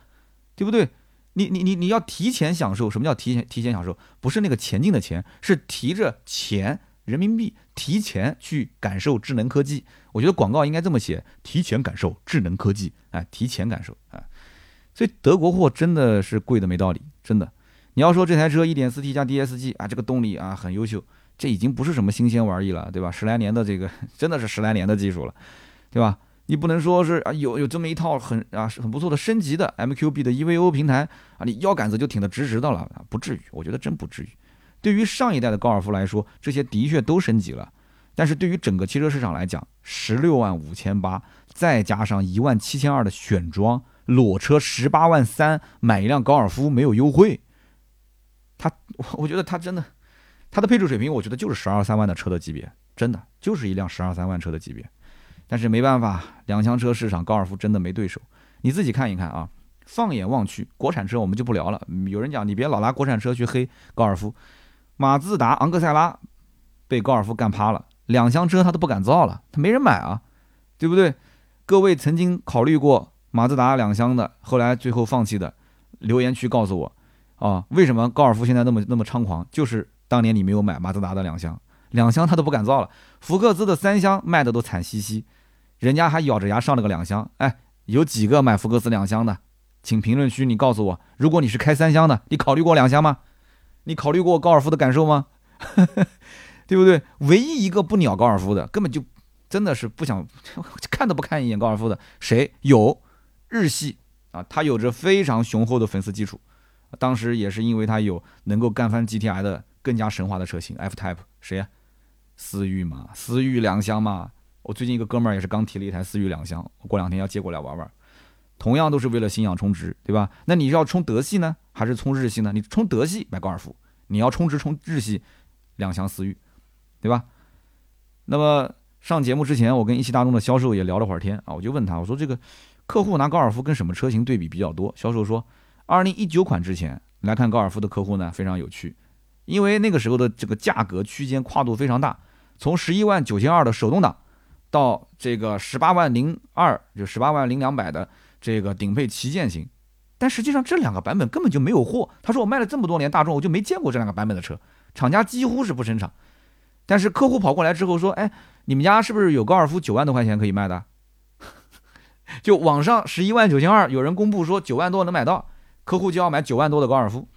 Speaker 1: 对不对？你你你你要提前享受。什么叫提前提前享受？不是那个前进的钱，是提着钱。人民币提前去感受智能科技，我觉得广告应该这么写：提前感受智能科技，哎，提前感受啊。所以德国货真的是贵的没道理，真的。你要说这台车 1.4T 加 DSG 啊，这个动力啊很优秀，这已经不是什么新鲜玩意了，对吧？十来年的这个 [laughs] 真的是十来年的技术了，对吧？你不能说是啊有有这么一套很啊很不错的升级的 MQB 的 EVO 平台啊，你腰杆子就挺得直直的了？不至于，我觉得真不至于。对于上一代的高尔夫来说，这些的确都升级了，但是对于整个汽车市场来讲，十六万五千八，再加上一万七千二的选装，裸车十八万三买一辆高尔夫没有优惠，他，我觉得他真的，他的配置水平，我觉得就是十二三万的车的级别，真的就是一辆十二三万车的级别，但是没办法，两厢车市场高尔夫真的没对手，你自己看一看啊，放眼望去，国产车我们就不聊了，有人讲你别老拿国产车去黑高尔夫。马自达昂克赛拉被高尔夫干趴了，两厢车他都不敢造了，他没人买啊，对不对？各位曾经考虑过马自达两厢的，后来最后放弃的，留言区告诉我啊，为什么高尔夫现在那么那么猖狂？就是当年你没有买马自达的两厢，两厢他都不敢造了。福克斯的三厢卖的都惨兮兮，人家还咬着牙上了个两厢。哎，有几个买福克斯两厢的？请评论区你告诉我，如果你是开三厢的，你考虑过两厢吗？你考虑过高尔夫的感受吗？[laughs] 对不对？唯一一个不鸟高尔夫的，根本就真的是不想 [laughs] 看都不看一眼高尔夫的，谁有？日系啊，它有着非常雄厚的粉丝基础，当时也是因为它有能够干翻 GTI 的更加神话的车型 F Type，谁呀？思域嘛，思域两厢嘛。我最近一个哥们儿也是刚提了一台思域两厢，我过两天要接过来玩玩。同样都是为了信仰充值，对吧？那你要充德系呢，还是充日系呢？你充德系买高尔夫，你要充值充日系，两厢思域，对吧？那么上节目之前，我跟一汽大众的销售也聊了会儿天啊，我就问他，我说这个客户拿高尔夫跟什么车型对比比较多？销售说，二零一九款之前来看高尔夫的客户呢非常有趣，因为那个时候的这个价格区间跨度非常大，从十一万九千二的手动挡到这个十八万零二，就十八万零两百的。这个顶配旗舰型，但实际上这两个版本根本就没有货。他说我卖了这么多年大众，我就没见过这两个版本的车，厂家几乎是不生产。但是客户跑过来之后说：“哎，你们家是不是有高尔夫九万多块钱可以卖的？” [laughs] 就网上十一万九千二，有人公布说九万多能买到，客户就要买九万多的高尔夫。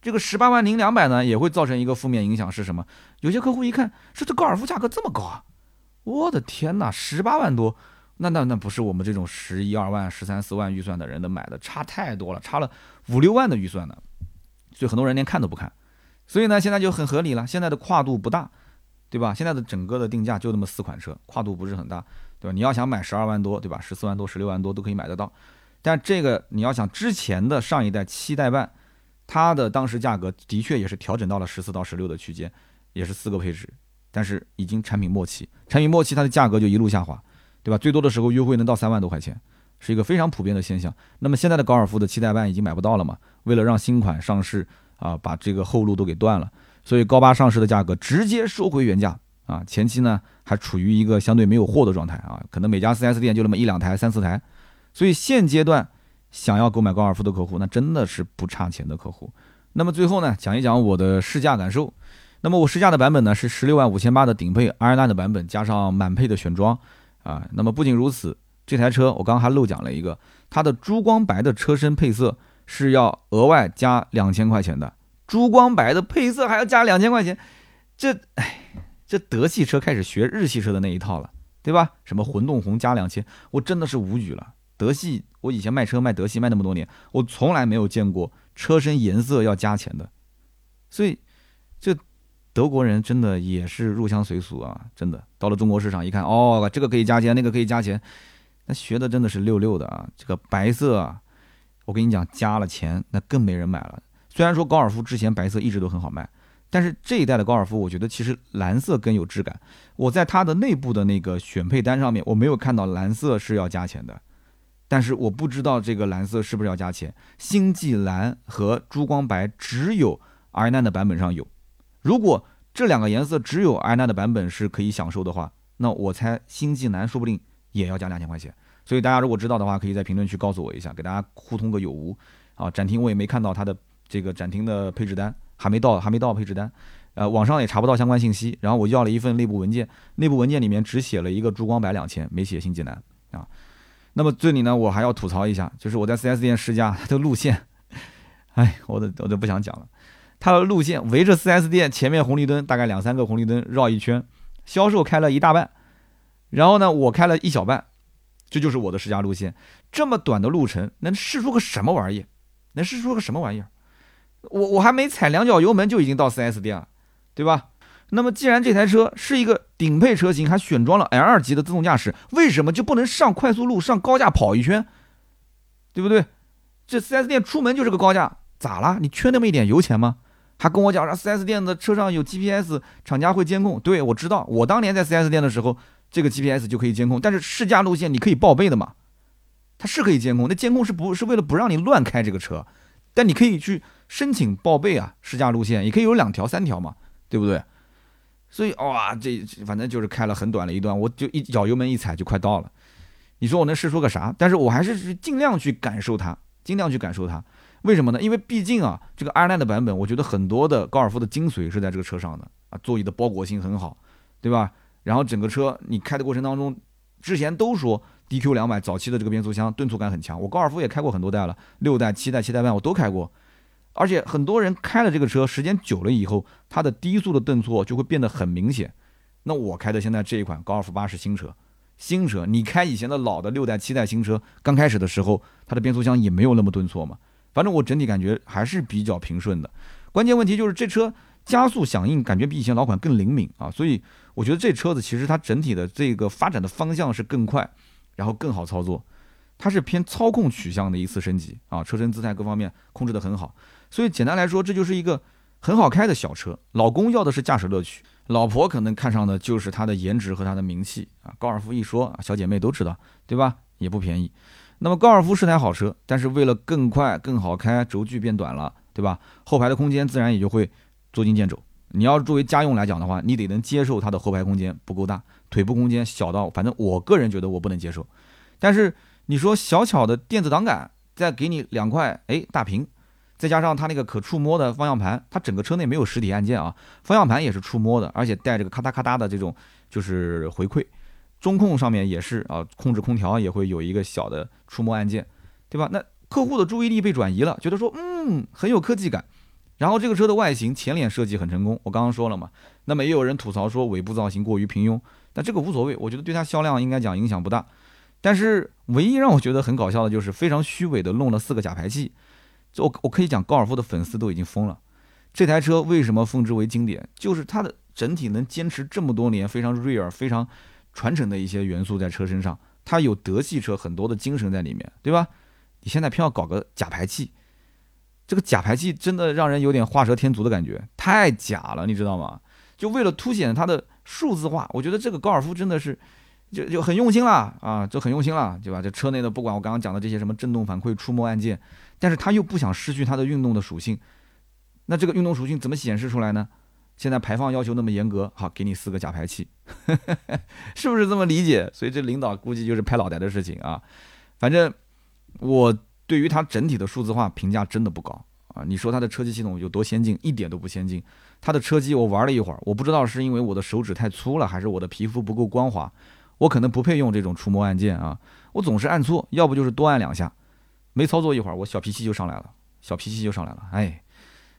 Speaker 1: 这个十八万零两百呢，也会造成一个负面影响是什么？有些客户一看，说这高尔夫价格这么高啊，我的天哪，十八万多！那那那不是我们这种十一二万、十三四万预算的人能买的，差太多了，差了五六万的预算呢，所以很多人连看都不看。所以呢，现在就很合理了，现在的跨度不大，对吧？现在的整个的定价就那么四款车，跨度不是很大，对吧？你要想买十二万多，对吧？十四万多、十六万多都可以买得到。但这个你要想之前的上一代七代半，它的当时价格的确也是调整到了十四到十六的区间，也是四个配置，但是已经产品末期，产品末期它的价格就一路下滑。对吧？最多的时候优惠能到三万多块钱，是一个非常普遍的现象。那么现在的高尔夫的七代半已经买不到了嘛？为了让新款上市啊，把这个后路都给断了，所以高八上市的价格直接收回原价啊，前期呢还处于一个相对没有货的状态啊，可能每家 4S 店就那么一两台、三四台，所以现阶段想要购买高尔夫的客户，那真的是不差钱的客户。那么最后呢，讲一讲我的试驾感受。那么我试驾的版本呢是十六万五千八的顶配 Iron 的版本，加上满配的选装啊。那么不仅如此，这台车我刚刚还漏讲了一个，它的珠光白的车身配色是要额外加两千块钱的。珠光白的配色还要加两千块钱，这哎，这德系车开始学日系车的那一套了，对吧？什么混动红加两千，我真的是无语了。德系，我以前卖车卖德系卖那么多年，我从来没有见过车身颜色要加钱的，所以。德国人真的也是入乡随俗啊！真的到了中国市场一看，哦，这个可以加钱，那个可以加钱，那学的真的是溜溜的啊！这个白色啊，我跟你讲，加了钱那更没人买了。虽然说高尔夫之前白色一直都很好卖，但是这一代的高尔夫，我觉得其实蓝色更有质感。我在它的内部的那个选配单上面，我没有看到蓝色是要加钱的，但是我不知道这个蓝色是不是要加钱。星际蓝和珠光白只有 R9 的版本上有。如果这两个颜色只有 i9 的版本是可以享受的话，那我猜星际蓝说不定也要加两千块钱。所以大家如果知道的话，可以在评论区告诉我一下，给大家互通个有无。啊，展厅我也没看到它的这个展厅的配置单，还没到，还没到配置单。呃，网上也查不到相关信息。然后我要了一份内部文件，内部文件里面只写了一个珠光白两千，没写星际蓝啊。那么这里呢，我还要吐槽一下，就是我在 4S 店试驾它的路线，[laughs] 哎，我都我都不想讲了。它的路线围着 4S 店前面红绿灯大概两三个红绿灯绕一圈，销售开了一大半，然后呢我开了一小半，这就是我的试驾路线。这么短的路程能试出个什么玩意？能试出个什么玩意儿？我我还没踩两脚油门就已经到 4S 店了，对吧？那么既然这台车是一个顶配车型，还选装了 L 级的自动驾驶，为什么就不能上快速路上高架跑一圈？对不对？这 4S 店出门就是个高架，咋啦？你缺那么一点油钱吗？还跟我讲，说 4S 店的车上有 GPS，厂家会监控。对我知道，我当年在 4S 店的时候，这个 GPS 就可以监控。但是试驾路线你可以报备的嘛？它是可以监控，那监控是不是为了不让你乱开这个车？但你可以去申请报备啊，试驾路线也可以有两条、三条嘛，对不对？所以哇，这反正就是开了很短的一段，我就一脚油门一踩就快到了。你说我能试出个啥？但是我还是尽量去感受它，尽量去感受它。为什么呢？因为毕竟啊，这个 R9 的版本，我觉得很多的高尔夫的精髓是在这个车上的啊，座椅的包裹性很好，对吧？然后整个车你开的过程当中，之前都说 DQ 两百早期的这个变速箱顿挫感很强，我高尔夫也开过很多代了，六代、七代、七代半我都开过，而且很多人开了这个车时间久了以后，它的低速的顿挫就会变得很明显。那我开的现在这一款高尔夫八是新车，新车你开以前的老的六代、七代新车，刚开始的时候它的变速箱也没有那么顿挫嘛。反正我整体感觉还是比较平顺的，关键问题就是这车加速响应感觉比以前老款更灵敏啊，所以我觉得这车子其实它整体的这个发展的方向是更快，然后更好操作，它是偏操控取向的一次升级啊，车身姿态各方面控制的很好，所以简单来说，这就是一个很好开的小车。老公要的是驾驶乐趣，老婆可能看上的就是它的颜值和它的名气啊。高尔夫一说，小姐妹都知道，对吧？也不便宜。那么高尔夫是台好车，但是为了更快、更好开，轴距变短了，对吧？后排的空间自然也就会捉襟见肘。你要作为家用来讲的话，你得能接受它的后排空间不够大，腿部空间小到，反正我个人觉得我不能接受。但是你说小巧的电子档杆，再给你两块哎大屏，再加上它那个可触摸的方向盘，它整个车内没有实体按键啊，方向盘也是触摸的，而且带这个咔嗒咔嗒的这种就是回馈。中控上面也是啊，控制空调也会有一个小的触摸按键，对吧？那客户的注意力被转移了，觉得说嗯很有科技感。然后这个车的外形前脸设计很成功，我刚刚说了嘛。那么也有人吐槽说尾部造型过于平庸，但这个无所谓，我觉得对它销量应该讲影响不大。但是唯一让我觉得很搞笑的就是非常虚伪的弄了四个假排气，我我可以讲高尔夫的粉丝都已经疯了。这台车为什么奉之为经典？就是它的整体能坚持这么多年，非常锐耳，非常。传承的一些元素在车身上，它有德系车很多的精神在里面，对吧？你现在偏要搞个假排气，这个假排气真的让人有点画蛇添足的感觉，太假了，你知道吗？就为了凸显它的数字化，我觉得这个高尔夫真的是就就很用心了啊，就很用心了，对吧？这车内的不管我刚刚讲的这些什么震动反馈、触摸按键，但是它又不想失去它的运动的属性，那这个运动属性怎么显示出来呢？现在排放要求那么严格，好，给你四个假排气，[laughs] 是不是这么理解？所以这领导估计就是拍脑袋的事情啊。反正我对于它整体的数字化评价真的不高啊。你说它的车机系统有多先进？一点都不先进。它的车机我玩了一会儿，我不知道是因为我的手指太粗了，还是我的皮肤不够光滑，我可能不配用这种触摸按键啊。我总是按错，要不就是多按两下，没操作一会儿，我小脾气就上来了，小脾气就上来了，哎。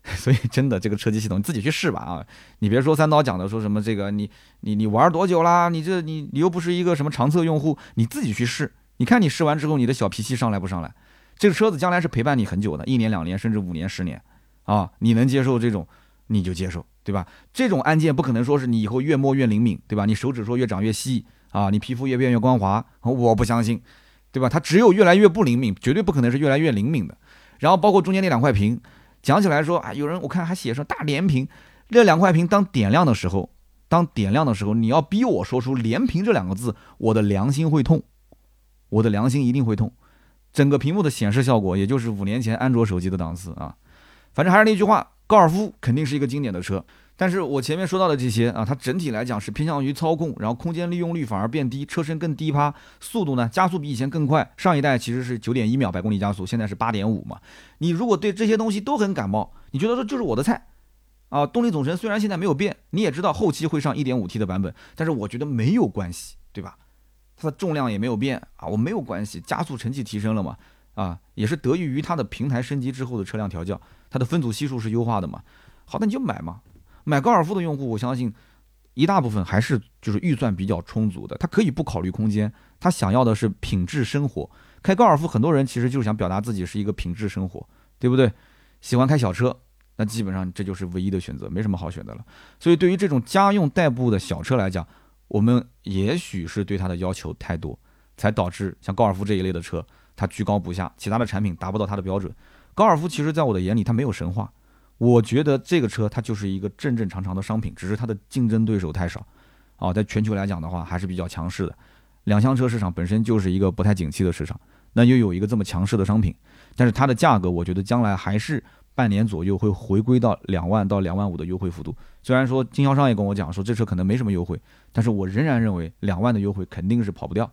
Speaker 1: [laughs] 所以真的，这个车机系统你自己去试吧啊！你别说三刀讲的说什么这个你你你玩多久啦？你这你你又不是一个什么长测用户，你自己去试，你看你试完之后你的小脾气上来不上来？这个车子将来是陪伴你很久的，一年两年甚至五年十年啊！你能接受这种你就接受，对吧？这种按键不可能说是你以后越摸越灵敏，对吧？你手指说越长越细啊，你皮肤越变越光滑，我不相信，对吧？它只有越来越不灵敏，绝对不可能是越来越灵敏的。然后包括中间那两块屏。讲起来说啊，有人我看还写上大连屏，这两块屏当点亮的时候，当点亮的时候，你要逼我说出连屏这两个字，我的良心会痛，我的良心一定会痛。整个屏幕的显示效果，也就是五年前安卓手机的档次啊。反正还是那句话，高尔夫肯定是一个经典的车。但是我前面说到的这些啊，它整体来讲是偏向于操控，然后空间利用率反而变低，车身更低趴，速度呢加速比以前更快。上一代其实是九点一秒百公里加速，现在是八点五嘛。你如果对这些东西都很感冒，你觉得说就是我的菜啊？动力总成虽然现在没有变，你也知道后期会上一点五 T 的版本，但是我觉得没有关系，对吧？它的重量也没有变啊，我没有关系，加速成绩提升了嘛，啊，也是得益于它的平台升级之后的车辆调教，它的分组系数是优化的嘛。好，那你就买嘛。买高尔夫的用户，我相信一大部分还是就是预算比较充足的，他可以不考虑空间，他想要的是品质生活。开高尔夫，很多人其实就是想表达自己是一个品质生活，对不对？喜欢开小车，那基本上这就是唯一的选择，没什么好选的了。所以对于这种家用代步的小车来讲，我们也许是对它的要求太多，才导致像高尔夫这一类的车，它居高不下，其他的产品达不到它的标准。高尔夫其实在我的眼里，它没有神话。我觉得这个车它就是一个正正常常的商品，只是它的竞争对手太少，啊，在全球来讲的话还是比较强势的。两厢车市场本身就是一个不太景气的市场，那又有一个这么强势的商品，但是它的价格，我觉得将来还是半年左右会回归到两万到两万五的优惠幅度。虽然说经销商也跟我讲说这车可能没什么优惠，但是我仍然认为两万的优惠肯定是跑不掉，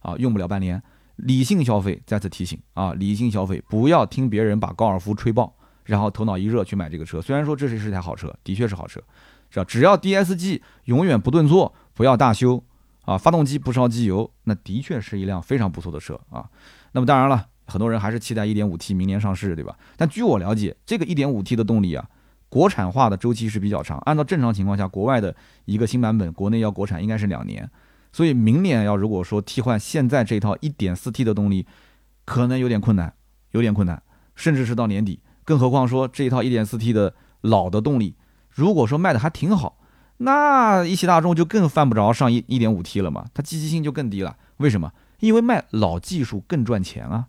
Speaker 1: 啊，用不了半年。理性消费，再次提醒啊，理性消费，不要听别人把高尔夫吹爆。然后头脑一热去买这个车，虽然说这是是台好车，的确是好车，是吧？只要 DSG 永远不顿挫，不要大修啊，发动机不烧机油，那的确是一辆非常不错的车啊。那么当然了，很多人还是期待 1.5T 明年上市，对吧？但据我了解，这个 1.5T 的动力啊，国产化的周期是比较长。按照正常情况下，国外的一个新版本，国内要国产应该是两年，所以明年要如果说替换现在这套 1.4T 的动力，可能有点困难，有点困难，甚至是到年底。更何况说这一套 1.4T 的老的动力，如果说卖的还挺好，那一汽大众就更犯不着上一 1.5T 了嘛，它积极性就更低了。为什么？因为卖老技术更赚钱啊。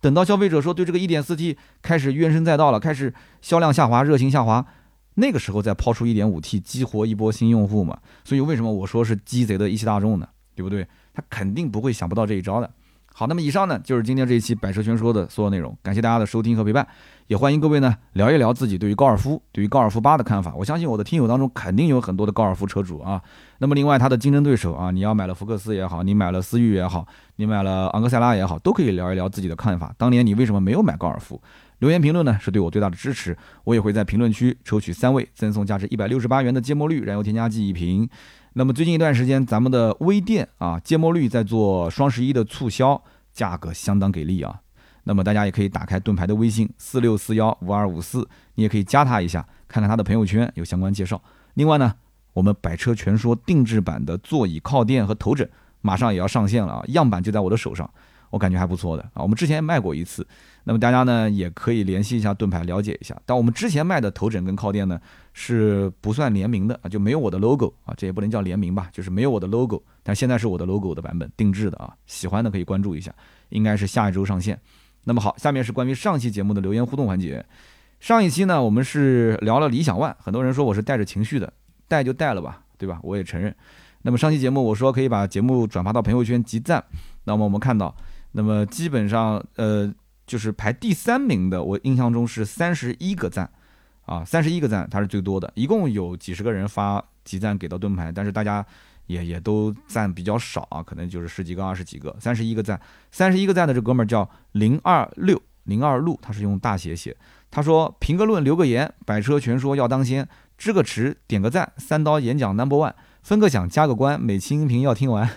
Speaker 1: 等到消费者说对这个 1.4T 开始怨声载道了，开始销量下滑、热情下滑，那个时候再抛出 1.5T 激活一波新用户嘛。所以为什么我说是鸡贼的一汽大众呢？对不对？他肯定不会想不到这一招的。好，那么以上呢就是今天这一期百车全说的所有内容，感谢大家的收听和陪伴，也欢迎各位呢聊一聊自己对于高尔夫、对于高尔夫八的看法。我相信我的听友当中肯定有很多的高尔夫车主啊。那么另外它的竞争对手啊，你要买了福克斯也好，你买了思域也好，你买了昂克赛拉也好，都可以聊一聊自己的看法。当年你为什么没有买高尔夫？留言评论呢是对我最大的支持，我也会在评论区抽取三位，赠送价值一百六十八元的芥末绿燃油添加剂一瓶。那么最近一段时间，咱们的微店啊，芥末绿在做双十一的促销。价格相当给力啊！那么大家也可以打开盾牌的微信四六四幺五二五四，你也可以加他一下，看看他的朋友圈有相关介绍。另外呢，我们百车全说定制版的座椅靠垫和头枕马上也要上线了啊，样板就在我的手上。我感觉还不错的啊，我们之前卖过一次，那么大家呢也可以联系一下盾牌了解一下。但我们之前卖的头枕跟靠垫呢是不算联名的啊，就没有我的 logo 啊，这也不能叫联名吧，就是没有我的 logo。但现在是我的 logo 的版本定制的啊，喜欢的可以关注一下，应该是下一周上线。那么好，下面是关于上期节目的留言互动环节。上一期呢我们是聊了理想 ONE，很多人说我是带着情绪的，带就带了吧，对吧？我也承认。那么上期节目我说可以把节目转发到朋友圈集赞，那么我们看到。那么基本上，呃，就是排第三名的，我印象中是三十一个赞，啊，三十一个赞，他是最多的，一共有几十个人发集赞给到盾牌，但是大家也也都赞比较少啊，可能就是十几个、二十几个，三十一个赞，三十一个赞的这哥们儿叫零二六零二路，他是用大写写，他说评个论留个言，百车全说要当先，支个持点个赞，三刀演讲 number one，分个享加个关，每期音频要听完，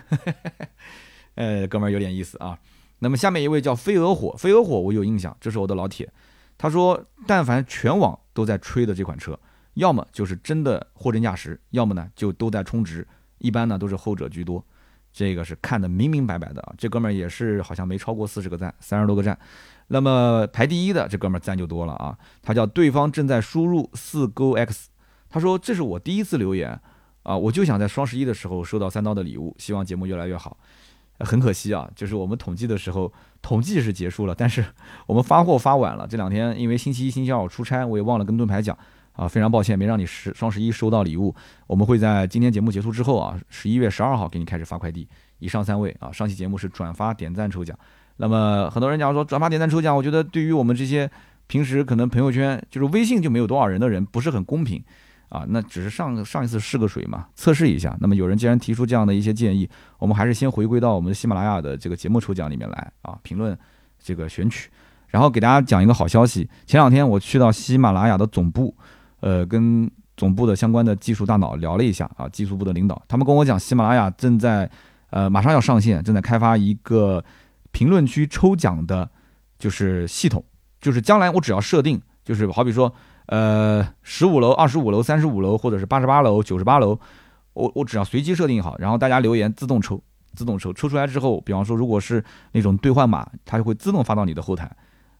Speaker 1: [laughs] 呃，哥们儿有点意思啊。那么下面一位叫飞蛾火，飞蛾火我有印象，这是我的老铁。他说，但凡全网都在吹的这款车，要么就是真的货真价实，要么呢就都在充值，一般呢都是后者居多。这个是看得明明白白的啊。这哥们儿也是好像没超过四十个赞，三十多个赞。那么排第一的这哥们儿赞就多了啊。他叫对方正在输入四勾 X，他说这是我第一次留言啊，我就想在双十一的时候收到三刀的礼物，希望节目越来越好。很可惜啊，就是我们统计的时候，统计是结束了，但是我们发货发晚了。这两天因为星期一、星期二我出差，我也忘了跟盾牌讲啊，非常抱歉没让你十双十一收到礼物。我们会在今天节目结束之后啊，十一月十二号给你开始发快递。以上三位啊，上期节目是转发点赞抽奖。那么很多人讲说转发点赞抽奖，我觉得对于我们这些平时可能朋友圈就是微信就没有多少人的人，不是很公平。啊，那只是上上一次试个水嘛，测试一下。那么有人既然提出这样的一些建议，我们还是先回归到我们喜马拉雅的这个节目抽奖里面来啊，评论这个选取，然后给大家讲一个好消息。前两天我去到喜马拉雅的总部，呃，跟总部的相关的技术大脑聊了一下啊，技术部的领导，他们跟我讲，喜马拉雅正在呃马上要上线，正在开发一个评论区抽奖的，就是系统，就是将来我只要设定，就是好比说。呃，十五楼、二十五楼、三十五楼，或者是八十八楼、九十八楼，我我只要随机设定好，然后大家留言自动抽，自动抽，抽出来之后，比方说如果是那种兑换码，它就会自动发到你的后台。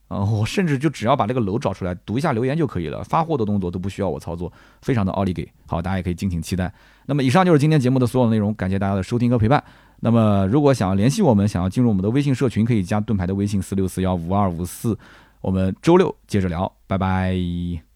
Speaker 1: 啊，我甚至就只要把这个楼找出来，读一下留言就可以了，发货的动作都不需要我操作，非常的奥利给。好，大家也可以敬请期待。那么以上就是今天节目的所有内容，感谢大家的收听和陪伴。那么如果想要联系我们，想要进入我们的微信社群，可以加盾牌的微信四六四幺五二五四。我们周六接着聊，拜拜。